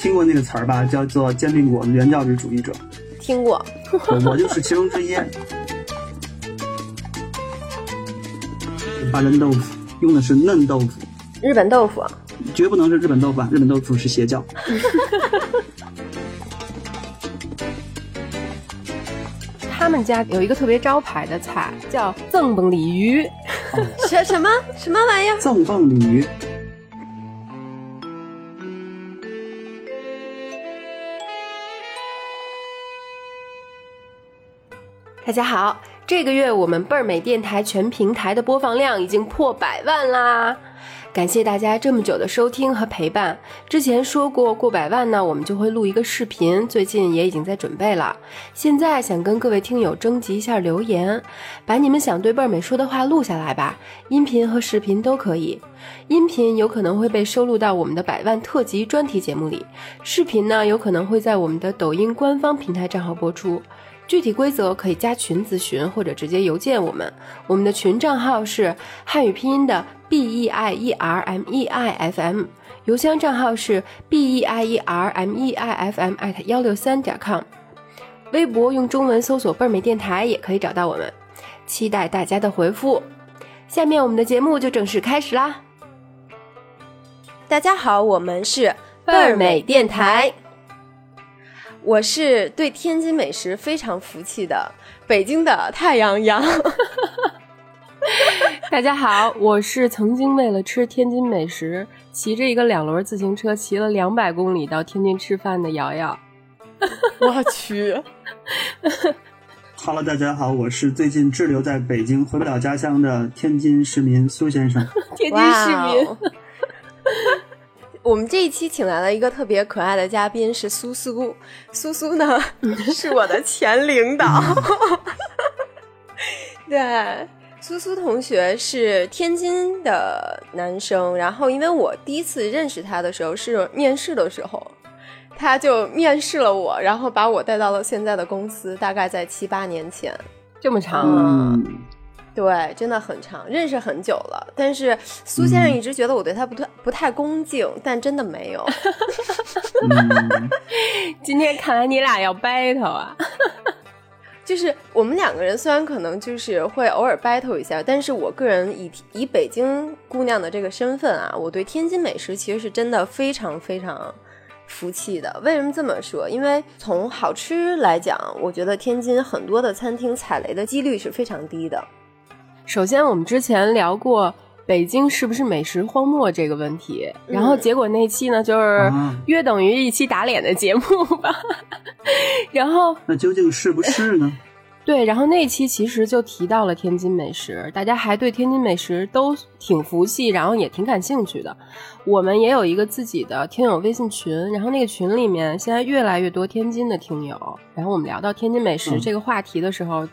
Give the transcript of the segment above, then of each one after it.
听过那个词儿吧？叫做煎饼果子原教旨主义者。听过，我就是其中之一。八珍豆腐用的是嫩豆腐，日本豆腐绝不能是日本豆腐啊！日本豆腐是邪教。他们家有一个特别招牌的菜，叫赠蹦鲤鱼。什什么什么玩意儿？赠蹦鲤鱼。大家好，这个月我们倍儿美电台全平台的播放量已经破百万啦！感谢大家这么久的收听和陪伴。之前说过过百万呢，我们就会录一个视频，最近也已经在准备了。现在想跟各位听友征集一下留言，把你们想对倍儿美说的话录下来吧，音频和视频都可以。音频有可能会被收录到我们的百万特辑专题节目里，视频呢有可能会在我们的抖音官方平台账号播出。具体规则可以加群咨询或者直接邮件我们。我们的群账号是汉语拼音的 b e i e r m e i f m，邮箱账号是 b e i e r m e i f m at 幺六三点 com。微博用中文搜索“倍儿美电台”也可以找到我们。期待大家的回复。下面我们的节目就正式开始啦！大家好，我们是倍儿美电台。我是对天津美食非常服气的北京的太阳羊。大家好，我是曾经为了吃天津美食，骑着一个两轮自行车骑了两百公里到天津吃饭的瑶瑶。我去。Hello，大家好，我是最近滞留在北京回不了家乡的天津市民苏先生。天津市民。我们这一期请来了一个特别可爱的嘉宾，是苏苏。苏苏呢，是我的前领导。对，苏苏同学是天津的男生。然后，因为我第一次认识他的时候是面试的时候，他就面试了我，然后把我带到了现在的公司，大概在七八年前。这么长啊！对，真的很长，认识很久了。但是苏先生一直觉得我对他不太不太恭敬，但真的没有。今天看来你俩要 battle 啊！就是我们两个人虽然可能就是会偶尔 battle 一下，但是我个人以以北京姑娘的这个身份啊，我对天津美食其实是真的非常非常服气的。为什么这么说？因为从好吃来讲，我觉得天津很多的餐厅踩雷的几率是非常低的。首先，我们之前聊过北京是不是美食荒漠这个问题，然后结果那期呢，就是约等于一期打脸的节目吧。然后，那究竟是不是呢？对，然后那期其实就提到了天津美食，大家还对天津美食都挺服气，然后也挺感兴趣的。我们也有一个自己的听友微信群，然后那个群里面现在越来越多天津的听友。然后我们聊到天津美食这个话题的时候，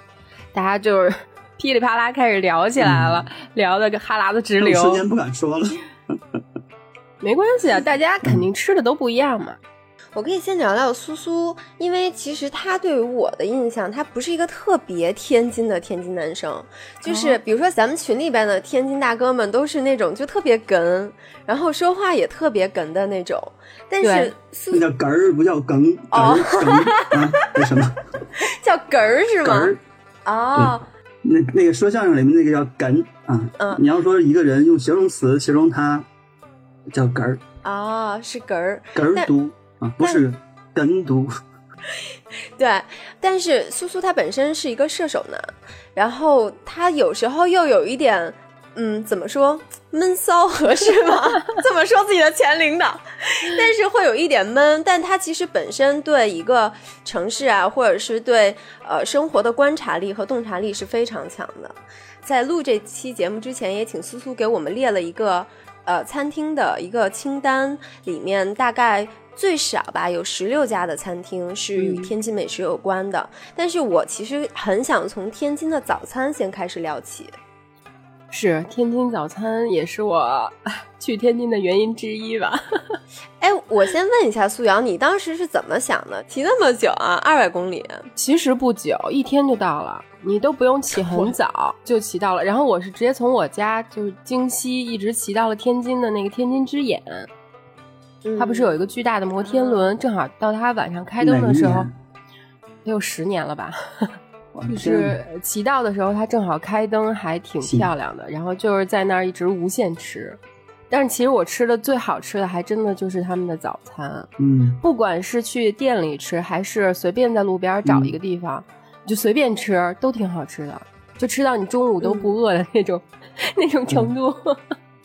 大家就是。噼里啪啦开始聊起来了，聊的个哈喇子直流。瞬间不敢说了，没关系啊，大家肯定吃的都不一样嘛。我可以先聊聊苏苏，因为其实他对于我的印象，他不是一个特别天津的天津男生。就是比如说咱们群里边的天津大哥们，都是那种就特别哏，然后说话也特别哏的那种。但是那叫哏儿，不叫哏。哦，为什么？叫哏儿是吗？哏儿。哦。那那个说相声里面那个叫哏啊，嗯，你要说一个人用形容词形容他，叫哏儿啊，是哏儿，哏儿读啊，不是哏读。对，但是苏苏他本身是一个射手男，然后他有时候又有一点。嗯，怎么说闷骚合适吗？这么说自己的前领导，但是会有一点闷。但他其实本身对一个城市啊，或者是对呃生活的观察力和洞察力是非常强的。在录这期节目之前，也请苏苏给我们列了一个呃餐厅的一个清单，里面大概最少吧有十六家的餐厅是与天津美食有关的。但是我其实很想从天津的早餐先开始聊起。是天津早餐也是我去天津的原因之一吧。哎，我先问一下苏瑶，你当时是怎么想的？骑那么久啊，二百公里？其实不久，一天就到了，你都不用起很早就骑到了。然后我是直接从我家就是京西一直骑到了天津的那个天津之眼。它不是有一个巨大的摩天轮，正好到它晚上开灯的时候，得有十年了吧？就是骑到的时候，它正好开灯，还挺漂亮的。然后就是在那儿一直无限吃。但是其实我吃的最好吃的，还真的就是他们的早餐。嗯，不管是去店里吃，还是随便在路边找一个地方，就随便吃，都挺好吃的，就吃到你中午都不饿的那种那种程度。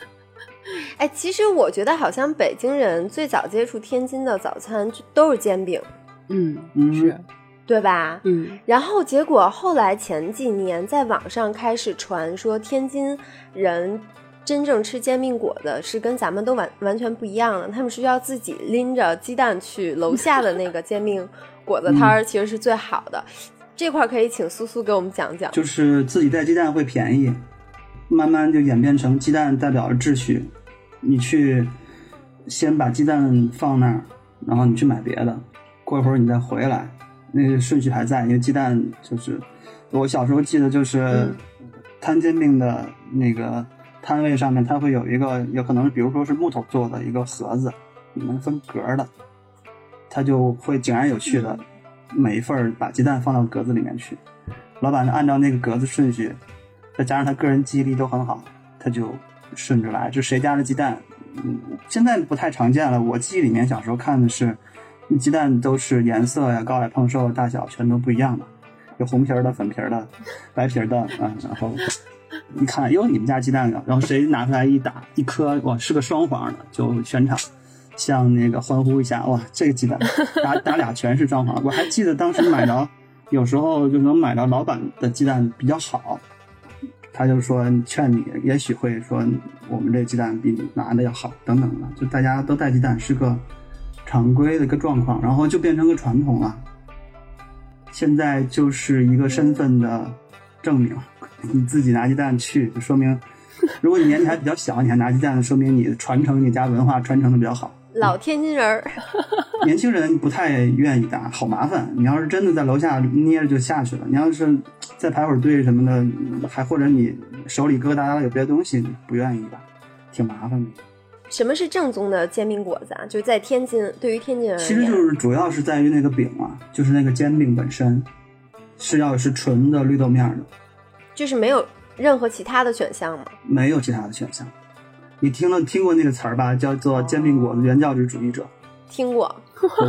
哎，其实我觉得好像北京人最早接触天津的早餐就都是煎饼。嗯，是，对吧？嗯。然后结果后来前几年在网上开始传说天津人。真正吃煎饼果子是跟咱们都完完全不一样的，他们是要自己拎着鸡蛋去楼下的那个煎饼果子摊儿，其实是最好的。这块可以请苏苏给我们讲讲。就是自己带鸡蛋会便宜，慢慢就演变成鸡蛋代表着秩序。你去先把鸡蛋放那儿，然后你去买别的，过一会儿你再回来，那个顺序还在。因为鸡蛋就是我小时候记得就是摊煎饼的那个。摊位上面它会有一个，有可能比如说是木头做的一个盒子，里面分格的，它就会井然有序的每一份把鸡蛋放到格子里面去。老板按照那个格子顺序，再加上他个人记忆力都很好，他就顺着来。就谁家的鸡蛋，嗯，现在不太常见了。我记忆里面小时候看的是，鸡蛋都是颜色呀、高矮胖瘦、大小全都不一样的，有红皮儿的、粉皮儿的、白皮儿的，嗯，然后。你看，哟，你们家鸡蛋啊，然后谁拿出来一打一颗，哇，是个双黄的，就全场像那个欢呼一下，哇，这个鸡蛋打打俩全是双黄。我还记得当时买着，有时候就能买到老板的鸡蛋比较好，他就说劝你，也许会说我们这鸡蛋比你拿的要好，等等的，就大家都带鸡蛋是个常规的一个状况，然后就变成个传统了。现在就是一个身份的证明。你自己拿鸡蛋去，就说明，如果你年纪还比较小，你还拿鸡蛋，说明你传承你家文化传承的比较好。老天津人儿，年轻人不太愿意打，好麻烦。你要是真的在楼下捏着就下去了，你要是再排会儿队什么的，还或者你手里疙疙瘩有别的东西，不愿意吧，挺麻烦的。什么是正宗的煎饼果子啊？就是在天津，对于天津人，其实就是主要是在于那个饼啊，就是那个煎饼本身是要是纯的绿豆面的。就是没有任何其他的选项吗？没有其他的选项。你听了听过那个词儿吧？叫做煎饼果子原教旨主义者。听过，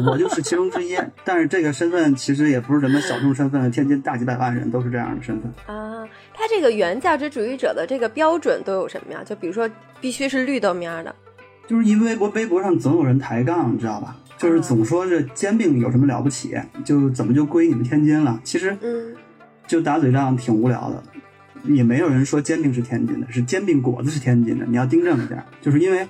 我就是其中之一。但是这个身份其实也不是什么小众身份，天津大几百万人都是这样的身份啊。他这个原教旨主义者的这个标准都有什么呀？就比如说必须是绿豆面的，就是因为微博微博上总有人抬杠，你知道吧？就是总说这煎饼有什么了不起，就怎么就归你们天津了？其实，嗯，就打嘴仗挺无聊的。也没有人说煎饼是天津的，是煎饼果子是天津的。你要订正一下，就是因为，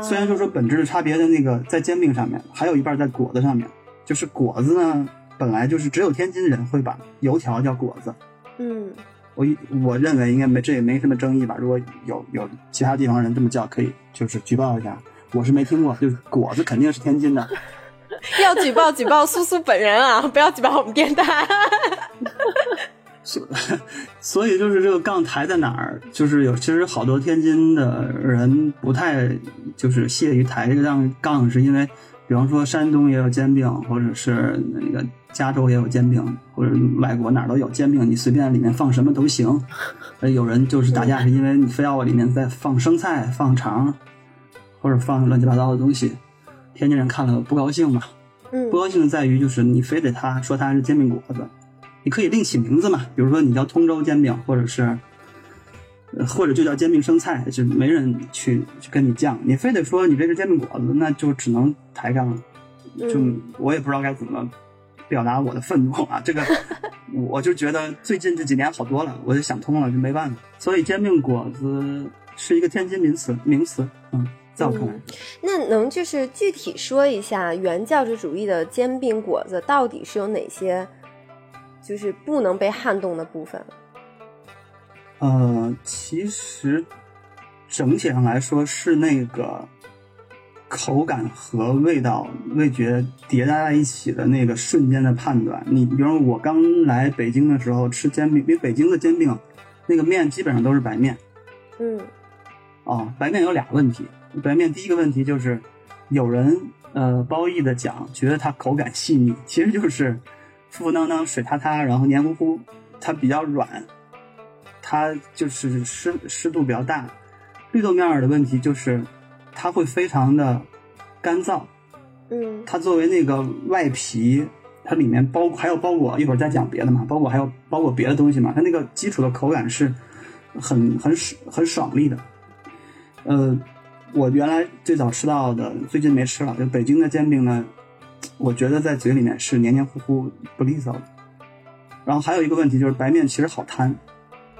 虽然就说本质的差别在那个在煎饼上面，还有一半在果子上面。就是果子呢，本来就是只有天津人会把油条叫果子。嗯，我我认为应该没这也没什么争议吧。如果有有其他地方人这么叫，可以就是举报一下。我是没听过，就是果子肯定是天津的。要举报举报苏苏本人啊，不要举报我们电台。所 所以就是这个杠抬在哪儿？就是有其实好多天津的人不太就是屑于抬这个杠杠，是因为比方说山东也有煎饼，或者是那个加州也有煎饼，或者外国哪儿都有煎饼，你随便里面放什么都行。有人就是打架是因为你非要我里面再放生菜、放肠，或者放乱七八糟的东西，天津人看了不高兴嘛。嗯，不高兴在于就是你非得他说他是煎饼果子。你可以另起名字嘛，比如说你叫通州煎饼，或者是，或者就叫煎饼生菜，就没人去去跟你犟。你非得说你这是煎饼果子，那就只能抬杠了。就我也不知道该怎么表达我的愤怒啊！这个 我就觉得最近这几年好多了，我就想通了，就没办法。所以煎饼果子是一个天津名词，名词。嗯，在我看来，那能就是具体说一下原教旨主义的煎饼果子到底是有哪些？就是不能被撼动的部分。呃，其实整体上来说是那个口感和味道、味觉叠加在一起的那个瞬间的判断。你比如我刚来北京的时候吃煎饼，因为北京的煎饼那个面基本上都是白面。嗯。哦，白面有俩问题。白面第一个问题就是有人呃褒义的讲，觉得它口感细腻，其实就是浮浮当当、水塌塌，然后黏糊糊，它比较软，它就是湿湿度比较大。绿豆面儿的问题就是它会非常的干燥，嗯它作为那个外皮，它里面包还有包裹，一会儿再讲别的嘛，包裹还有包裹别的东西嘛，它那个基础的口感是很很爽很爽利的。呃，我原来最早吃到的，最近没吃了，就北京的煎饼呢，我觉得在嘴里面是黏黏糊糊不利索的。然后还有一个问题就是白面其实好摊，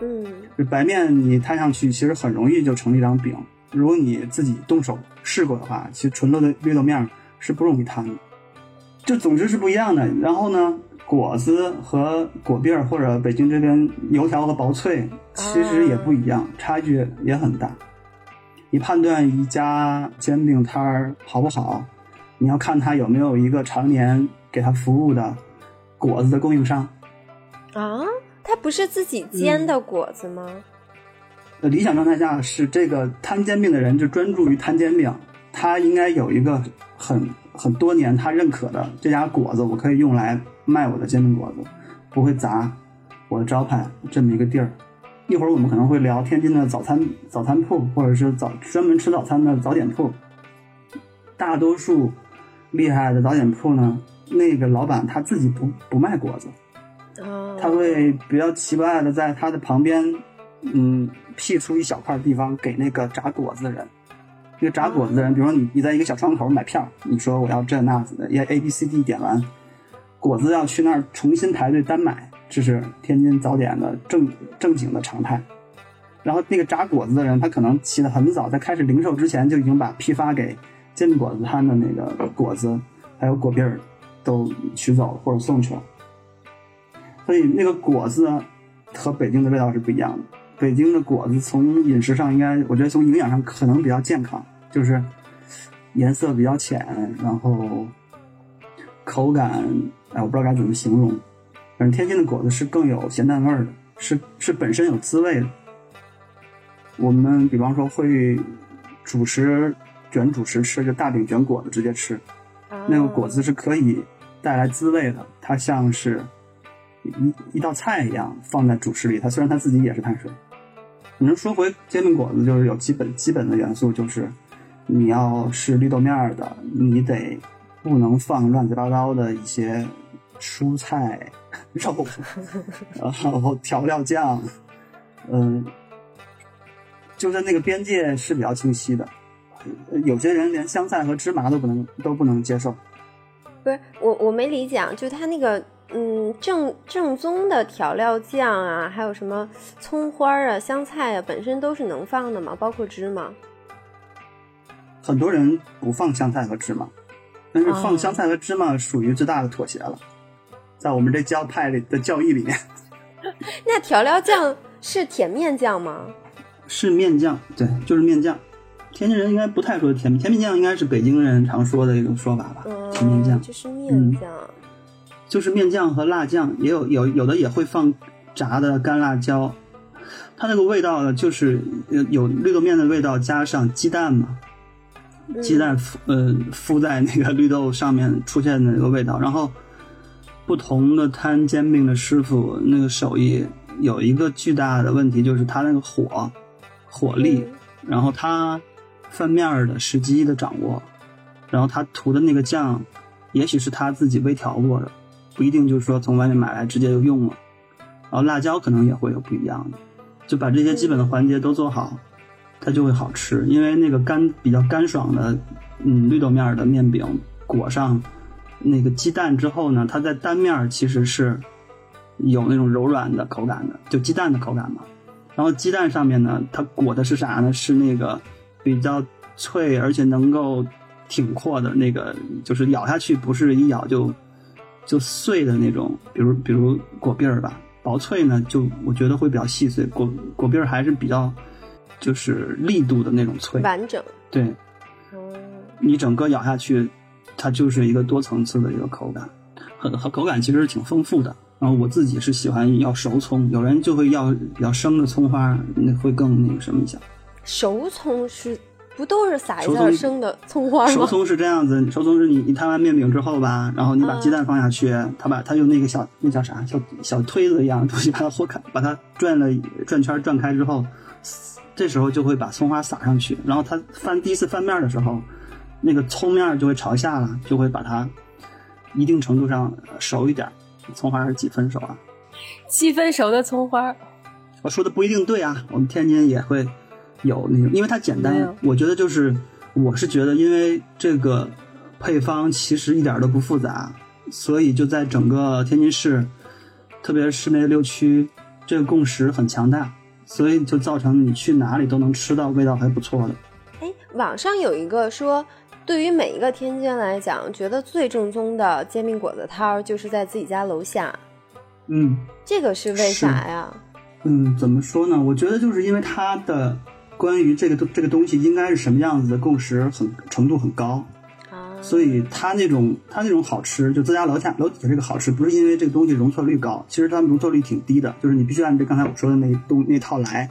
嗯就白面你摊上去，其实很容易就成一张饼。如果你自己动手试过的话，其实纯豆的绿豆面是不容易摊的。就总之是不一样的。然后呢，果子和果篦儿或者北京这边油条和薄脆其实也不一样，差距也很大。你判断一家煎饼摊儿好不好，你要看他有没有一个常年给他服务的果子的供应商。啊，它不是自己煎的果子吗？呃，理想状态下是这个摊煎饼的人就专注于摊煎饼，他应该有一个很很多年他认可的这家果子，我可以用来卖我的煎饼果子，不会砸我的招牌这么一个地儿。一会儿我们可能会聊天津的早餐早餐铺，或者是早专门吃早餐的早点铺。大多数厉害的早点铺呢，那个老板他自己不不卖果子，哦，他会比较奇怪的在他的旁边，嗯，辟出一小块地方给那个炸果子的人。那个炸果子的人，比如说你你在一个小窗口买票，你说我要这那子的，也 A B C D 点完，果子要去那儿重新排队单买，这是天津早点的正正经的常态。然后那个炸果子的人，他可能起得很早，在开始零售之前就已经把批发给煎饼果子摊的那个果子，还有果篦儿都取走了或者送去了。所以那个果子和北京的味道是不一样的。北京的果子从饮食上应该，我觉得从营养上可能比较健康，就是颜色比较浅，然后口感，哎，我不知道该怎么形容。反正天津的果子是更有咸淡味儿的，是是本身有滋味的。我们比方说会主食卷主食吃，就大饼卷果子直接吃，那个果子是可以带来滋味的，它像是一一道菜一样放在主食里。它虽然它自己也是碳水。你说回煎饼果子，就是有基本基本的元素，就是你要是绿豆面的，你得不能放乱七八糟的一些蔬菜、肉，然后调料酱，嗯、就是那个边界是比较清晰的。有些人连香菜和芝麻都不能都不能接受。不是我我没理解啊，就他那个嗯正正宗的调料酱啊，还有什么葱花啊、香菜啊，本身都是能放的嘛，包括芝麻。很多人不放香菜和芝麻，但是放哦香菜和芝麻属于最大的妥协了，在我们这教派里的教义里面 那调料酱是甜面酱吗？是面酱，对，就是面酱。天津人应该不太说甜面，甜面酱应该是北京人常说的一种说法吧？甜面嗯，酱就是面酱。就是面酱和辣酱，也有有有的也会放炸的干辣椒。它那个味道呢，就是呃有绿豆面的味道，加上鸡蛋嘛，嗯鸡蛋敷呃敷在那个绿豆上面出现的那个味道。然后不同的摊煎饼的师傅那个手艺有一个巨大的问题，就是他那个火火力，嗯然后他翻面儿的时机的掌握，然后他涂的那个酱，也许是他自己微调过的，不一定就是说从外面买来直接就用了。然后辣椒可能也会有不一样的，就把这些基本的环节都做好，它就会好吃。因为那个干比较干爽的，嗯，绿豆面儿的面饼裹上那个鸡蛋之后呢，它在单面儿其实是有那种柔软的口感的，就鸡蛋的口感嘛。然后鸡蛋上面呢，它裹的是啥呢？是那个比较脆而且能够挺阔的那个，就是咬下去不是一咬就就碎的那种，比如比如果篦儿吧。薄脆呢，就我觉得会比较细碎，果果篦儿还是比较就是力度的那种脆。完整。对哦，你整个咬下去，它就是一个多层次的一个口感，很很口感其实是挺丰富的。然后我自己是喜欢要熟葱，有人就会要要生的葱花，那会更那个什么一下。熟葱是不都是撒一下生的葱花吗？熟葱是这样子，熟葱是你你摊完面饼之后吧，然后你把嗯鸡蛋放下去，他把他用那个小那叫啥小小推子一样的东西把它豁开，把它转了转圈转开之后，这时候就会把葱花撒上去，然后它翻第一次翻面的时候，那个葱面就会朝下了，就会把它一定程度上熟一点。葱花是几分熟啊？七分熟的葱花，我说的不一定对啊，我们天津也会有那种，因为它简单有。我觉得就是，我是觉得，因为这个配方其实一点都不复杂，所以就在整个天津市，特别是市内六区，这个共识很强大，所以就造成你去哪里都能吃到味道还不错的。哎，网上有一个说，对于每一个天津人来讲，觉得最正宗的煎饼果子摊儿就是在自己家楼下，嗯这个是为啥呀？嗯，怎么说呢？我觉得就是因为它的关于这个东这个东西应该是什么样子的共识很程度很高。啊，所以它那种它那种好吃，就自家楼下楼底下这个好吃，不是因为这个东西容错率高，其实它容错率挺低的，就是你必须按照刚才我说的那东那套来，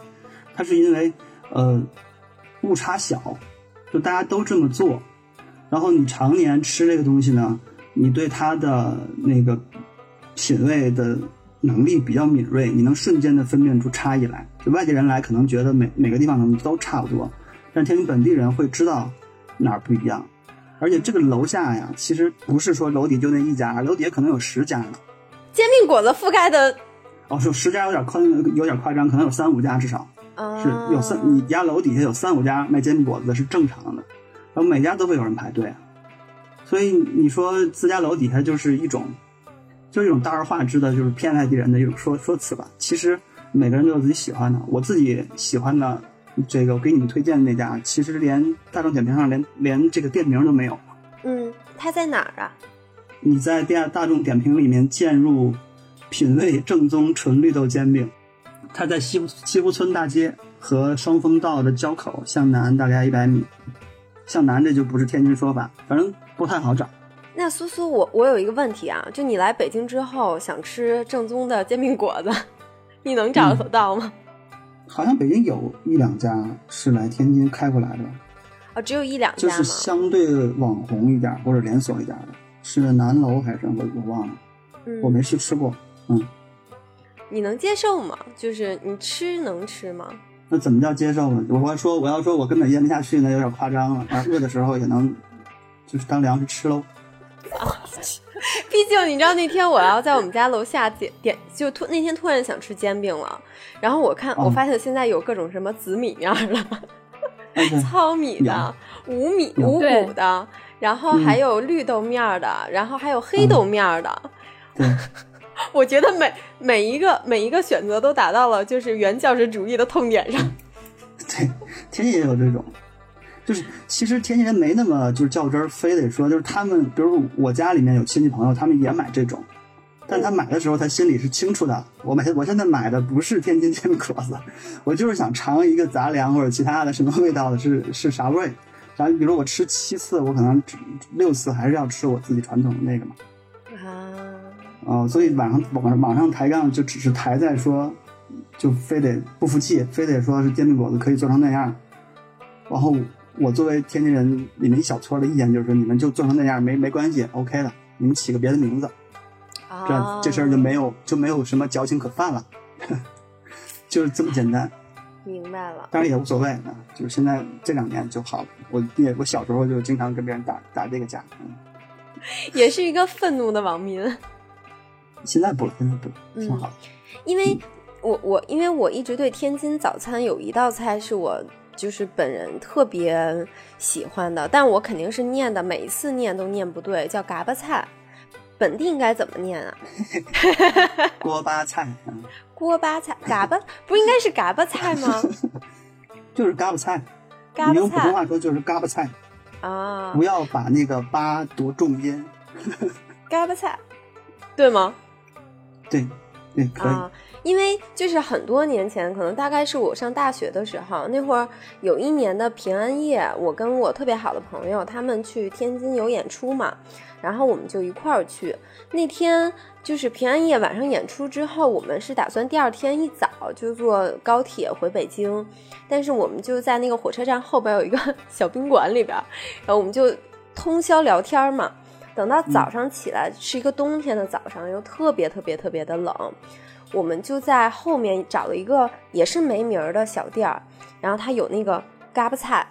它是因为呃误差小，就大家都这么做，然后你常年吃这个东西呢，你对它的那个品味的能力比较敏锐，你能瞬间的分辨出差异来。就外地人来可能觉得每每个地方可能都差不多，但天津本地人会知道哪儿不一样。而且这个楼下呀，其实不是说楼底就那一家，楼底下可能有十家呢。煎饼果子覆盖的哦，说十家有点夸，有点夸张，可能有三五家至少啊，是有三，你家楼底下有三五家卖煎饼果子的是正常的，然后每家都会有人排队啊。所以你说自家楼底下就是一种，就是一种大而化之的，就是骗外地人的一种说说辞吧。其实每个人都有自己喜欢的，我自己喜欢的这个我给你们推荐的那家，其实连大众点评上连连这个店名都没有。嗯，它在哪儿啊？你在大大众点评里面键入“品味正宗纯绿豆煎饼”，它在西湖西湖村大街和双峰道的交口向南大概一百米。向南这就不是天津说法，反正不太好找。那苏苏，我我有一个问题啊，就你来北京之后想吃正宗的煎饼果子，你能找得到吗？好像北京有一两家是来天津开过来的，哦、只有一两家就是？相对网红一点或者连锁一点的，是南楼还是我我忘了，嗯，我没去吃过。嗯，你能接受吗？就是你吃能吃吗？那怎么叫接受呢？我要说我要说我根本咽不下去，那有点夸张了。啊，饿的时候也能，就是当粮食吃喽。毕竟你知道那天我要在我们家楼下点点，就突那天突然想吃煎饼了，然后我看、哦我发现现在有各种什么紫米面儿的、糙米的、五米有五谷的，然后还有绿豆面儿的，然后还有黑豆面儿的。对，我觉得每每一个每一个选择都达到了就是原教旨主义的痛点上。对，其实也有这种，就是其实天津人没那么就是较真儿，非得说就是他们，比如我家里面有亲戚朋友，他们也买这种，但他买的时候他心里是清楚的，我买我现在买的不是天津煎饼果子，我就是想尝一个杂粮或者其他的什么味道的，是是啥味儿。然后比如我吃七次，我可能只六次还是要吃我自己传统的那个嘛。啊，哦，所以网上网上网上抬杠就只是抬在说，就非得不服气，非得说是煎饼果子可以做成那样。然后我作为天津人你们一小撮的意见就是说，你们就做成那样没没关系，OK 的，你们起个别的名字，这啊这事儿就没有就没有什么矫情可犯了，就是这么简单。明白了。当然也无所谓啊，就是现在这两年就好了。我也我小时候就经常跟别人打打这个架，嗯，也是一个愤怒的网民。现在不了，现在不了，挺好的。因为我我因为我一直对天津早餐有一道菜是我就是本人特别喜欢的，但我肯定是念的，每一次念都念不对，叫嘎巴菜。本地应该怎么念啊？锅巴菜，嗯，锅巴菜，嘎巴不应该是嘎巴菜吗？就是嘎巴菜。嘎巴你用普通话说就是嘎巴菜，啊不，要把那个“巴”读重音。嘎巴菜，对吗？对，对，可以。啊，因为就是很多年前，可能大概是我上大学的时候，那会儿有一年的平安夜，我跟我特别好的朋友他们去天津有演出嘛，然后我们就一块儿去。那天就是平安夜晚上演出之后，我们是打算第二天一早就坐高铁回北京，但是我们就在那个火车站后边有一个 小宾馆里边，然后我们就通宵聊天嘛。等到早上起来是一个冬天的早上，又特别特别特别的冷，我们就在后面找了一个也是没名儿的小店儿，然后它有那个嘎巴菜，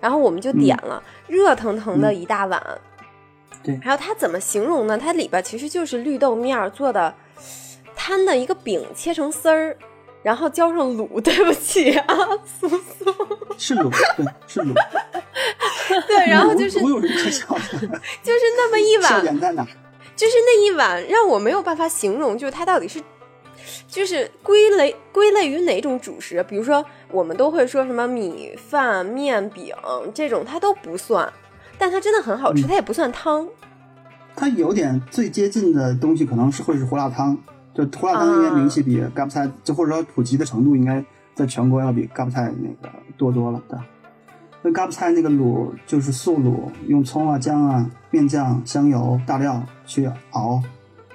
然后我们就点了热腾腾的一大碗。对，然后它怎么形容呢？它里边其实就是绿豆面儿做的，摊的一个饼切成丝儿，然后浇上卤。对不起啊，苏苏，是卤，对，是卤。对，然后就是我有什么可笑的？就是那么一笑碗，点在哪？就是那一碗让我没有办法形容，就是它到底是，就是归类归类于哪种主食？比如说我们都会说什么米饭、面饼这种，它都不算，但它真的很好吃，嗯它也不算汤。它有点最接近的东西，可能是会是胡辣汤。就胡辣汤应该名气比嘎巴菜，就或者说普及的程度，应该在全国要比嘎巴菜那个多多了，对吧？那嘎巴菜那个卤就是素卤，用葱啊、姜啊、面酱、香油、大料去熬，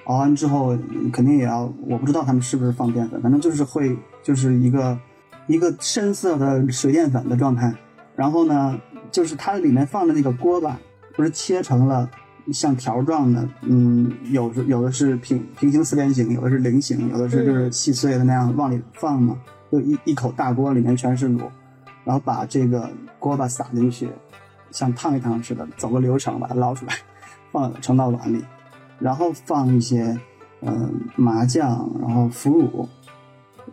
熬完之后肯定也要，我不知道他们是不是放淀粉，反正就是会就是一个一个深色的水淀粉的状态。然后呢，就是它里面放的那个锅巴，不是切成了像条状的，嗯，有的有的是平平行四边形，有的是菱形，有的是就是细碎的那样往里放嘛，就一一口大锅里面全是卤，然后把这个锅巴撒进去，像烫一烫似的，走个流程把它捞出来，放盛到碗里，然后放一些呃麻酱，然后腐乳，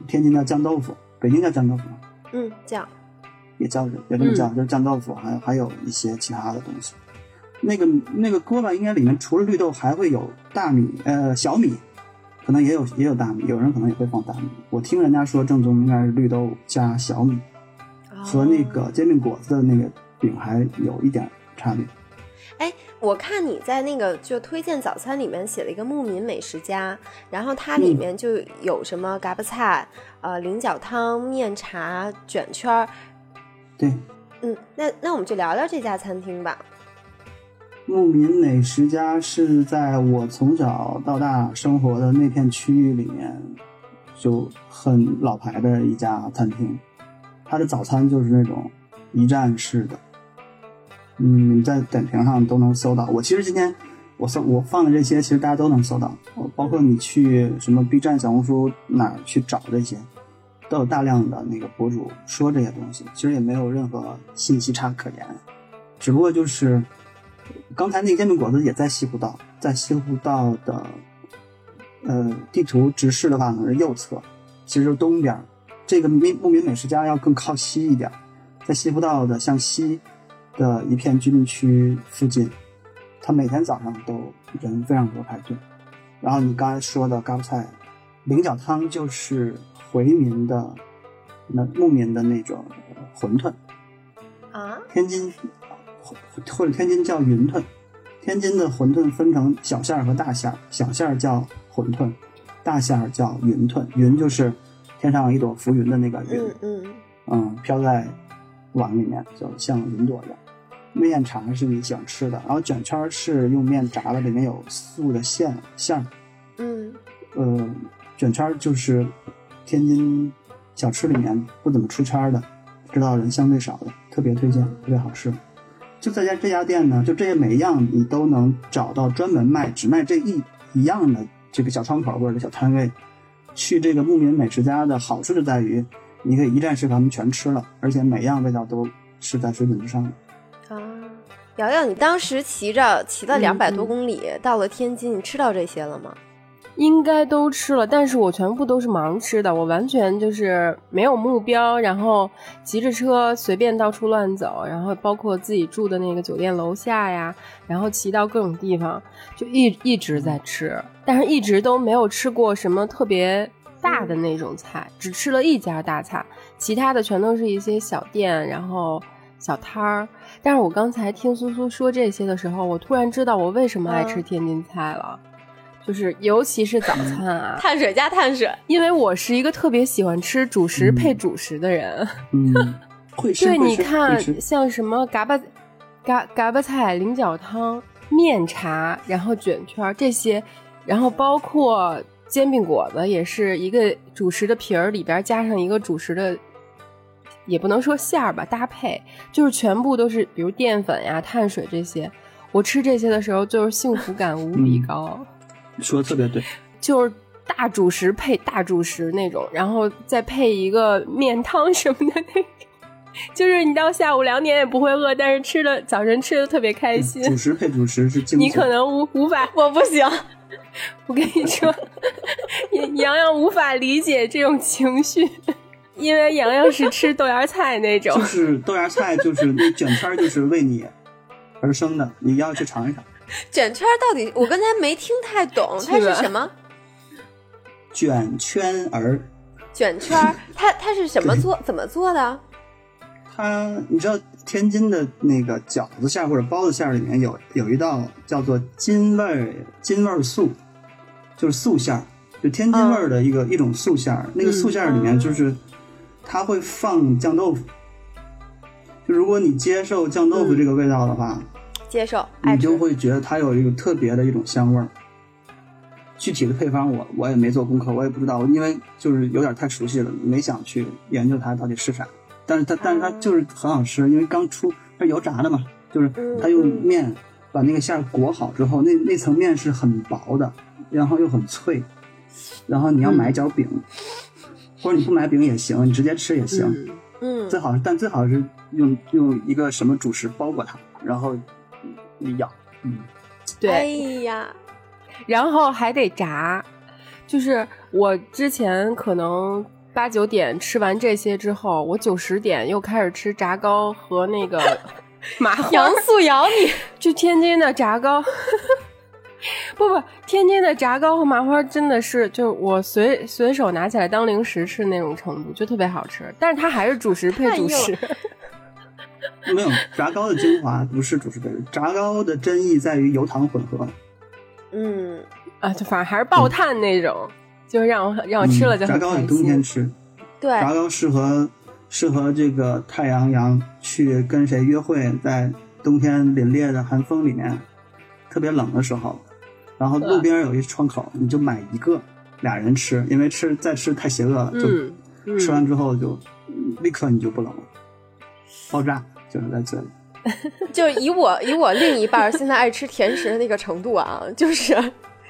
天津叫酱豆腐，北京叫酱豆腐？嗯，酱。也叫也这么叫，就是酱豆腐，还还有一些其他的东西。那个那个锅巴应该里面除了绿豆还会有大米，呃小米，可能也有也有大米，有人可能也会放大米。我听人家说正宗应该是绿豆加小米，和那个煎饼果子的那个饼还有一点差别。哎，我看你在那个就推荐早餐里面写了一个牧民美食家，然后它里面就有什么嘎巴菜、呃菱角汤、面茶、卷圈儿。对，嗯，那那我们就聊聊这家餐厅吧。牧民美食家是在我从小到大生活的那片区域里面就很老牌的一家餐厅，它的早餐就是那种一站式的，嗯，在点评上都能搜到。我其实今天我搜我放的这些，其实大家都能搜到，包括你去什么 B 站、小红书哪儿去找这些，都有大量的那个博主说这些东西，其实也没有任何信息差可言，只不过就是。刚才那个煎饼果子也在西湖道，在西湖道的，呃，地图直视的话可能是右侧，其实就是东边。这个牧牧民美食家要更靠西一点，在西湖道的向西的一片居民区附近，他每天早上都人非常多排队。然后你刚才说的嘎巴菜，菱角汤就是回民的那牧民的那种馄饨啊，天津。或者天津叫云吞，天津的馄饨分成小馅儿和大馅儿，小馅儿叫馄饨，大馅儿叫云吞。云就是天上一朵浮云的那个云，嗯嗯嗯，飘在碗里面，就像云朵一样。面肠是你喜欢吃的，然后卷圈是用面炸的，里面有素的馅馅儿。嗯，呃，卷圈就是天津小吃里面不怎么出圈的，知道人相对少的，特别推荐，特别好吃。就在家这家店呢，就这些每一样你都能找到专门卖只卖这一一样的这个小窗口或者小摊位。去这个牧民美食家的好处就在于，你可以一站式把它们全吃了，而且每样味道都是在水准之上的。啊，瑶瑶，你当时骑着骑了两百多嗯公里、到了天津，你吃到这些了吗？应该都吃了，但是我全部都是盲吃的，我完全就是没有目标，然后骑着车随便到处乱走，然后包括自己住的那个酒店楼下呀，然后骑到各种地方，就一一直在吃，但是一直都没有吃过什么特别大的那种菜，只吃了一家大菜，其他的全都是一些小店，然后小摊儿。但是我刚才听苏苏说这些的时候，我突然知道我为什么爱吃嗯天津菜了。就是尤其是早餐啊，碳水加碳水。因为我是一个特别喜欢吃主食配主食的人。嗯，会吃。对，会你看像什么嘎巴嘎嘎巴菜、菱角汤、面茶，然后卷圈儿这些，然后包括煎饼果子，也是一个主食的皮儿里边加上一个主食的。也不能说馅儿吧，搭配就是全部都是，比如淀粉呀、碳水这些。我吃这些的时候，就是幸福感无比嗯高。说的特别对。就是大主食配大主食那种，然后再配一个面汤什么的那种，就是你到下午两点也不会饿，但是吃的早晨吃的特别开心。主食配主食是。你可能无无法，我不行，我跟你说，洋洋无法理解这种情绪，因为洋洋是吃豆芽菜那种就。是豆芽菜，就是那卷圈儿，就是为你而生的，你要去尝一尝。卷圈儿到底我刚才没听太懂，它是什么？卷圈儿，卷圈儿，它它是什么做？怎么做的？它你知道天津的那个饺子馅儿或者包子馅儿里面有有一道叫做津味儿津味素，就是素馅儿，就天津味儿的一个、一种素馅儿。那个素馅儿里面就是它会放酱豆腐，就如果你接受酱豆腐这个味道的话，接受，你就。会觉得它有一个特别的一种香味儿。具体的配方我我也没做功课，我也不知道，因为就是有点太熟悉了，没想去研究它到底是啥。但是它但是它就是很好吃，因为刚出它是油炸的嘛，就是它用面把那个馅儿裹好之后，那那层面是很薄的，然后又很脆，然后你要买一角饼，或者你不买饼也行，你直接吃也行。嗯嗯，最好，但最好是用用一个什么主食包裹它，然后你咬，嗯。对哎对，呀，然后还得炸，就是我之前可能八九点吃完这些之后，我九十点又开始吃炸糕和那个 麻花杨素瑶你就天津的炸糕。不不，天津的炸糕和麻花真的是，就是我随随手拿起来当零食吃那种程度，就特别好吃。但是它还是主食配主食，没有炸糕的精华不是主食配置，炸糕的真意在于油糖混合。嗯，啊，就反正还是爆碳那种，就是让我让我吃了就嗯炸糕你冬天。吃，对，炸糕适合适合这个太阳阳去跟谁约会，在冬天凛冽的寒风里面，特别冷的时候，然后路边有一窗口，你就买一个，俩人吃，因为吃再吃太邪恶了，就吃完之后就嗯立刻你就不冷了，爆炸就是在嘴里。就以我以我另一半现在爱吃甜食的那个程度啊，就是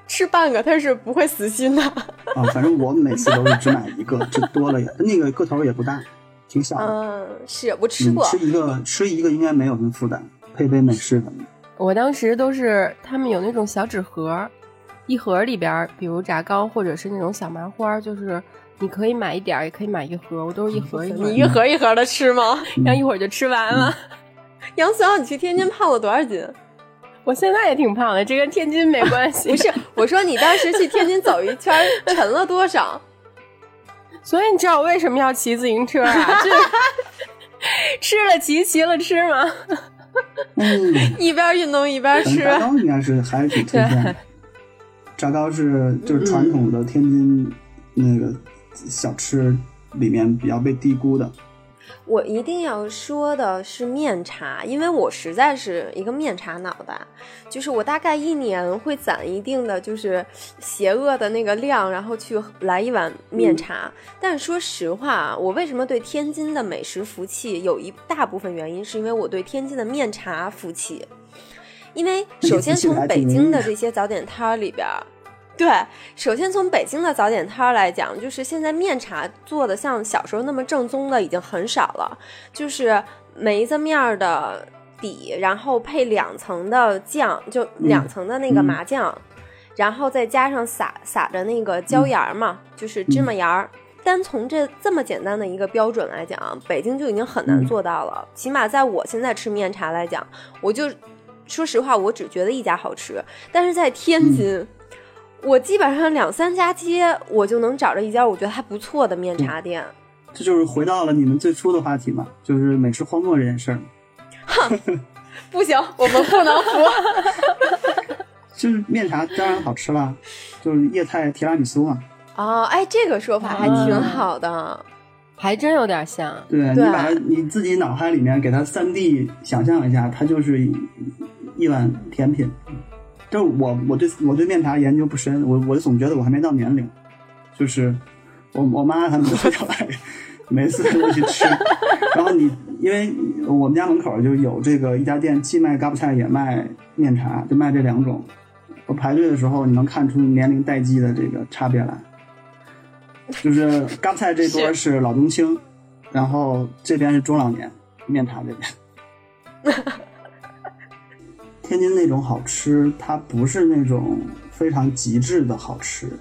吃半个他是不会死心的。啊，反正我每次都是只买一个，就多了也 那个个头也不大，挺小的。嗯，是我吃嗯过，吃一个吃一个应该没有什么负担，配杯美式什么的。我当时都是他们有那种小纸盒儿，一盒里边儿，比如炸糕或者是那种小麻花儿，就是你可以买一点儿，也可以买一盒，我都是一盒一盒你一盒一盒的吃吗？然后一会儿就吃完了。杨思瑶，你去天津胖了多少斤？我现在也挺胖的，这跟天津没关系。不是，我说你当时去天津走一圈沉了多少？所以你知道我为什么要骑自行车啊？吃了骑，骑了吃吗？嗯，一边运动一边吃。炸糕应该是还是挺推荐的。炸糕是就是传统的天津那个小吃里面比较被低估的。我一定要说的是面茶，因为我实在是一个面茶脑袋，就是我大概一年会攒一定的就是邪恶的那个量，然后去来一碗面茶。但是说实话啊，我为什么对天津的美食服气，有一大部分原因是因为我对天津的面茶服气。因为首先从 北京的这些早点摊儿里边儿，对，首先从北京的早点摊儿来讲，就是现在面茶做的像小时候那么正宗的已经很少了，就是梅子面儿的底，然后配两层的酱，就两层的那个麻酱，然后再加上撒撒着那个椒盐儿嘛，就是芝麻盐儿。单从这这么简单的一个标准来讲，北京就已经很难做到了。起码在我现在吃面茶来讲，我就说实话，我只觉得一家好吃，但是在天津。我基本上两三家街，我就能找着一家我觉得还不错的面茶店。这就是回到了你们最初的话题嘛，就是美食荒漠这件事儿。不行，我们不能服。就是面茶当然好吃了，就是叶菜提拉米苏嘛。哦，哎，这个说法还挺好的，还真有点像。对你把它你自己脑海里面给它三 D 想象一下，它就是一一碗甜品。就我我对我对面茶研究不深，我我总觉得我还没到年龄，就是我我妈他们都要来，每次都去吃。然后你因为我们家门口就有这个一家店，既卖嘎巴菜也卖面茶，就卖这两种。我排队的时候，你能看出年龄代际的这个差别来。就是嘎布菜这桌是老中青，然后这边是中老年，面茶这边。天津那种好吃，它不是那种非常极致的好吃，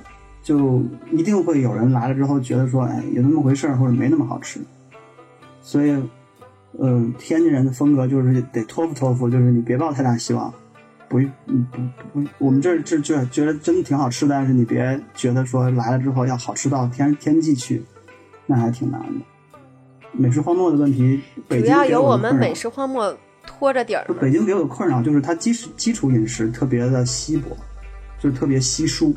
就一定会有人来了之后觉得说，哎，有那么回事儿，或者没那么好吃。所以，呃，天津人的风格就是得托付托付，就是你别抱太大希望，不，嗯不不，我们这儿这这觉得真的挺好吃的，但是你别觉得说来了之后要好吃到天天际去，那还挺难的。美食荒漠的问题，北主京有我们美食荒漠拖着底北京给我的困扰就是它基础基础饮食特别的稀薄，就是特别稀疏，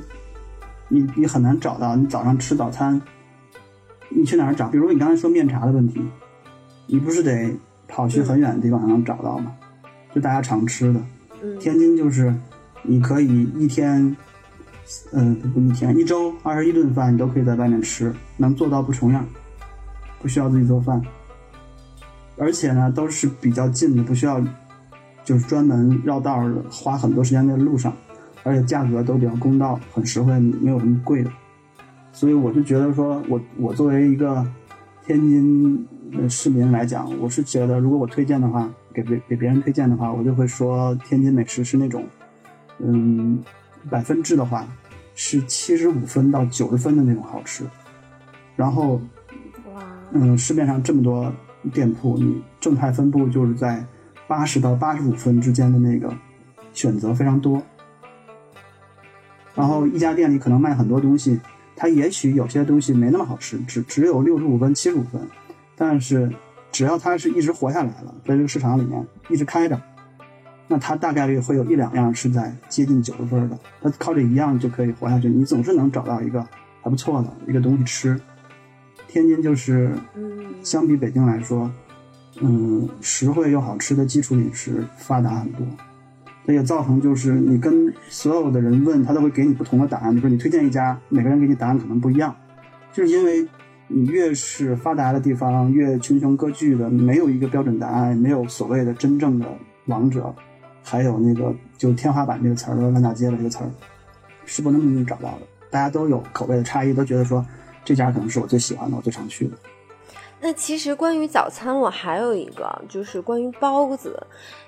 你你很难找到。你早上吃早餐，你去哪儿找？比如你刚才说面茶的问题，你不是得跑去很远的地方才能找到吗？就大家常吃的，嗯，天津就是你可以一天，呃，不一天，一周二十一顿饭你都可以在外面吃，能做到不重样，不需要自己做饭，而且呢都是比较近的，不需要就是专门绕道的，花很多时间在路上，而且价格都比较公道，很实惠，没有什么贵的，所以我就觉得说我我作为一个天津的市民来讲，我是觉得如果我推荐的话，给别给别人推荐的话，我就会说天津美食是那种，嗯，百分制的话是七十五分到九十分的那种好吃，然后哇，嗯，市面上这么多店铺，你正态分布就是在八十到八十五分之间的那个选择非常多。然后一家店里可能卖很多东西，它也许有些东西没那么好吃，只只有六十五分、七十五分，但是只要它是一直活下来了，在这个市场里面一直开着，那它大概率会有一两样是在接近九十分的，它靠这一样就可以活下去，你总是能找到一个还不错的一个东西吃。天津就是嗯，相比北京来说，嗯，实惠又好吃的基础饮食发达很多。这也造成就是你跟所有的人问，他都会给你不同的答案。比如说你推荐一家，每个人给你答案可能不一样，就是因为你越是发达的地方，越群雄割据的，没有一个标准答案，没有所谓的真正的王者，还有那个就天花板这个词儿，烂大街的这个词儿，是不能那么找到的。大家都有口味的差异，都觉得说这家可能是我最喜欢的，我最常去的。那其实关于早餐，我还有一个就是关于包子，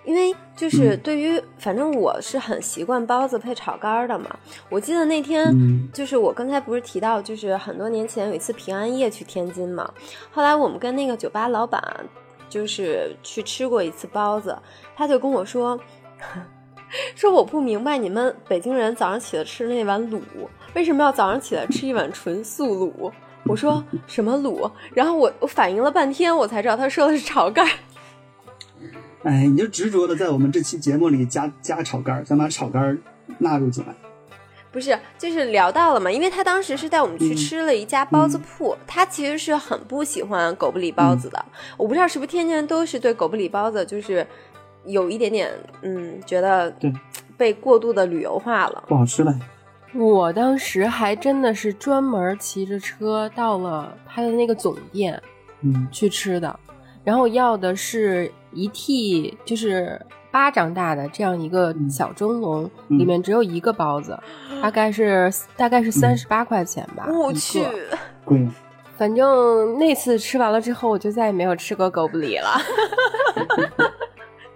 因为就是嗯对于、反正我是很习惯包子配炒肝儿的嘛。我记得那天、嗯就是我刚才不是提到，就是很多年前有一次平安夜去天津嘛，后来我们跟那个酒吧老板就是去吃过一次包子，他就跟我说。说我不明白你们北京人早上起来吃那碗卤，为什么要早上起来吃一碗纯素卤？我说什么卤？然后我我反应了半天，我才知道他说的是炒肝儿。哎，你就执着的在我们这期节目里加加炒肝儿，想把炒肝儿纳入进来。不是，就是聊到了嘛，因为他当时是带我们去嗯吃了一家包子铺，他其实是很不喜欢狗不理包子的。我不知道是不是天津人都是对狗不理包子就是有一点点嗯，觉得对被过度的旅游化了。不好吃了。我当时还真的是专门骑着车到了他的那个总店嗯，去吃的，然后要的是一屉，就是巴掌大的这样一个小蒸笼，嗯里面只有一个包子，大概是大概是三十八块钱吧。一个我去，贵。反正那次吃完了之后，我就再也没有吃过狗不理了。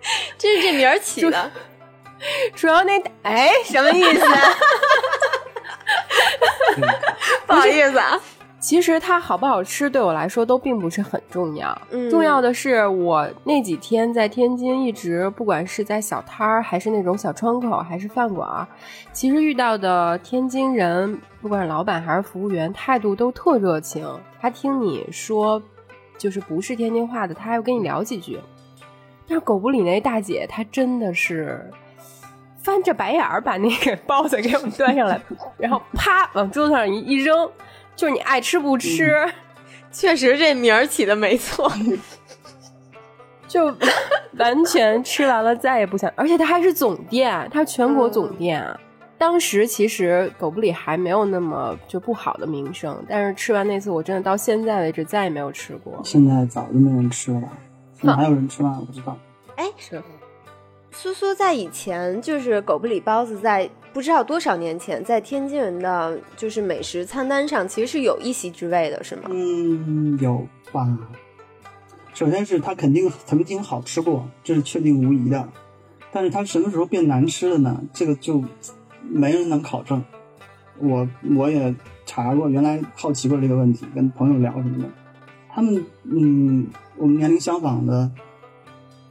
这是这名儿起的。主 要那哎什么意思？不好意思啊，其实它好不好吃对我来说都并不是很重要，嗯重要的是我那几天在天津一直，不管是在小摊儿，还是那种小窗口，还是饭馆儿，其实遇到的天津人，不管是老板还是服务员，态度都特热情。他听你说就是不是天津话的，他还会跟你聊几句。但是狗不理那大姐，她真的是翻着白眼儿把那个包子给我们端上来，然后啪往桌子上一一扔，就是你爱吃不吃，确实这名儿起的没错。就完全吃完了再也不想，而且它还是总店，它全国总店。当时其实狗不理还没有那么就不好的名声，但是吃完那次，我真的到现在为止再也没有吃过。现在早就没人吃了还有人吃吗？我不知道。哎，是苏苏在以前就是狗不理包子，在不知道多少年前，在天津人的就是美食餐单上，其实是有一席之位的，是吗？嗯，有吧。首先是它肯定曾经好吃过，这是确定无疑的。但是它什么时候变难吃了呢？这个就没人能考证。我我也查过，原来好奇过这个问题，跟朋友聊什么的。他们嗯，我们年龄相仿的，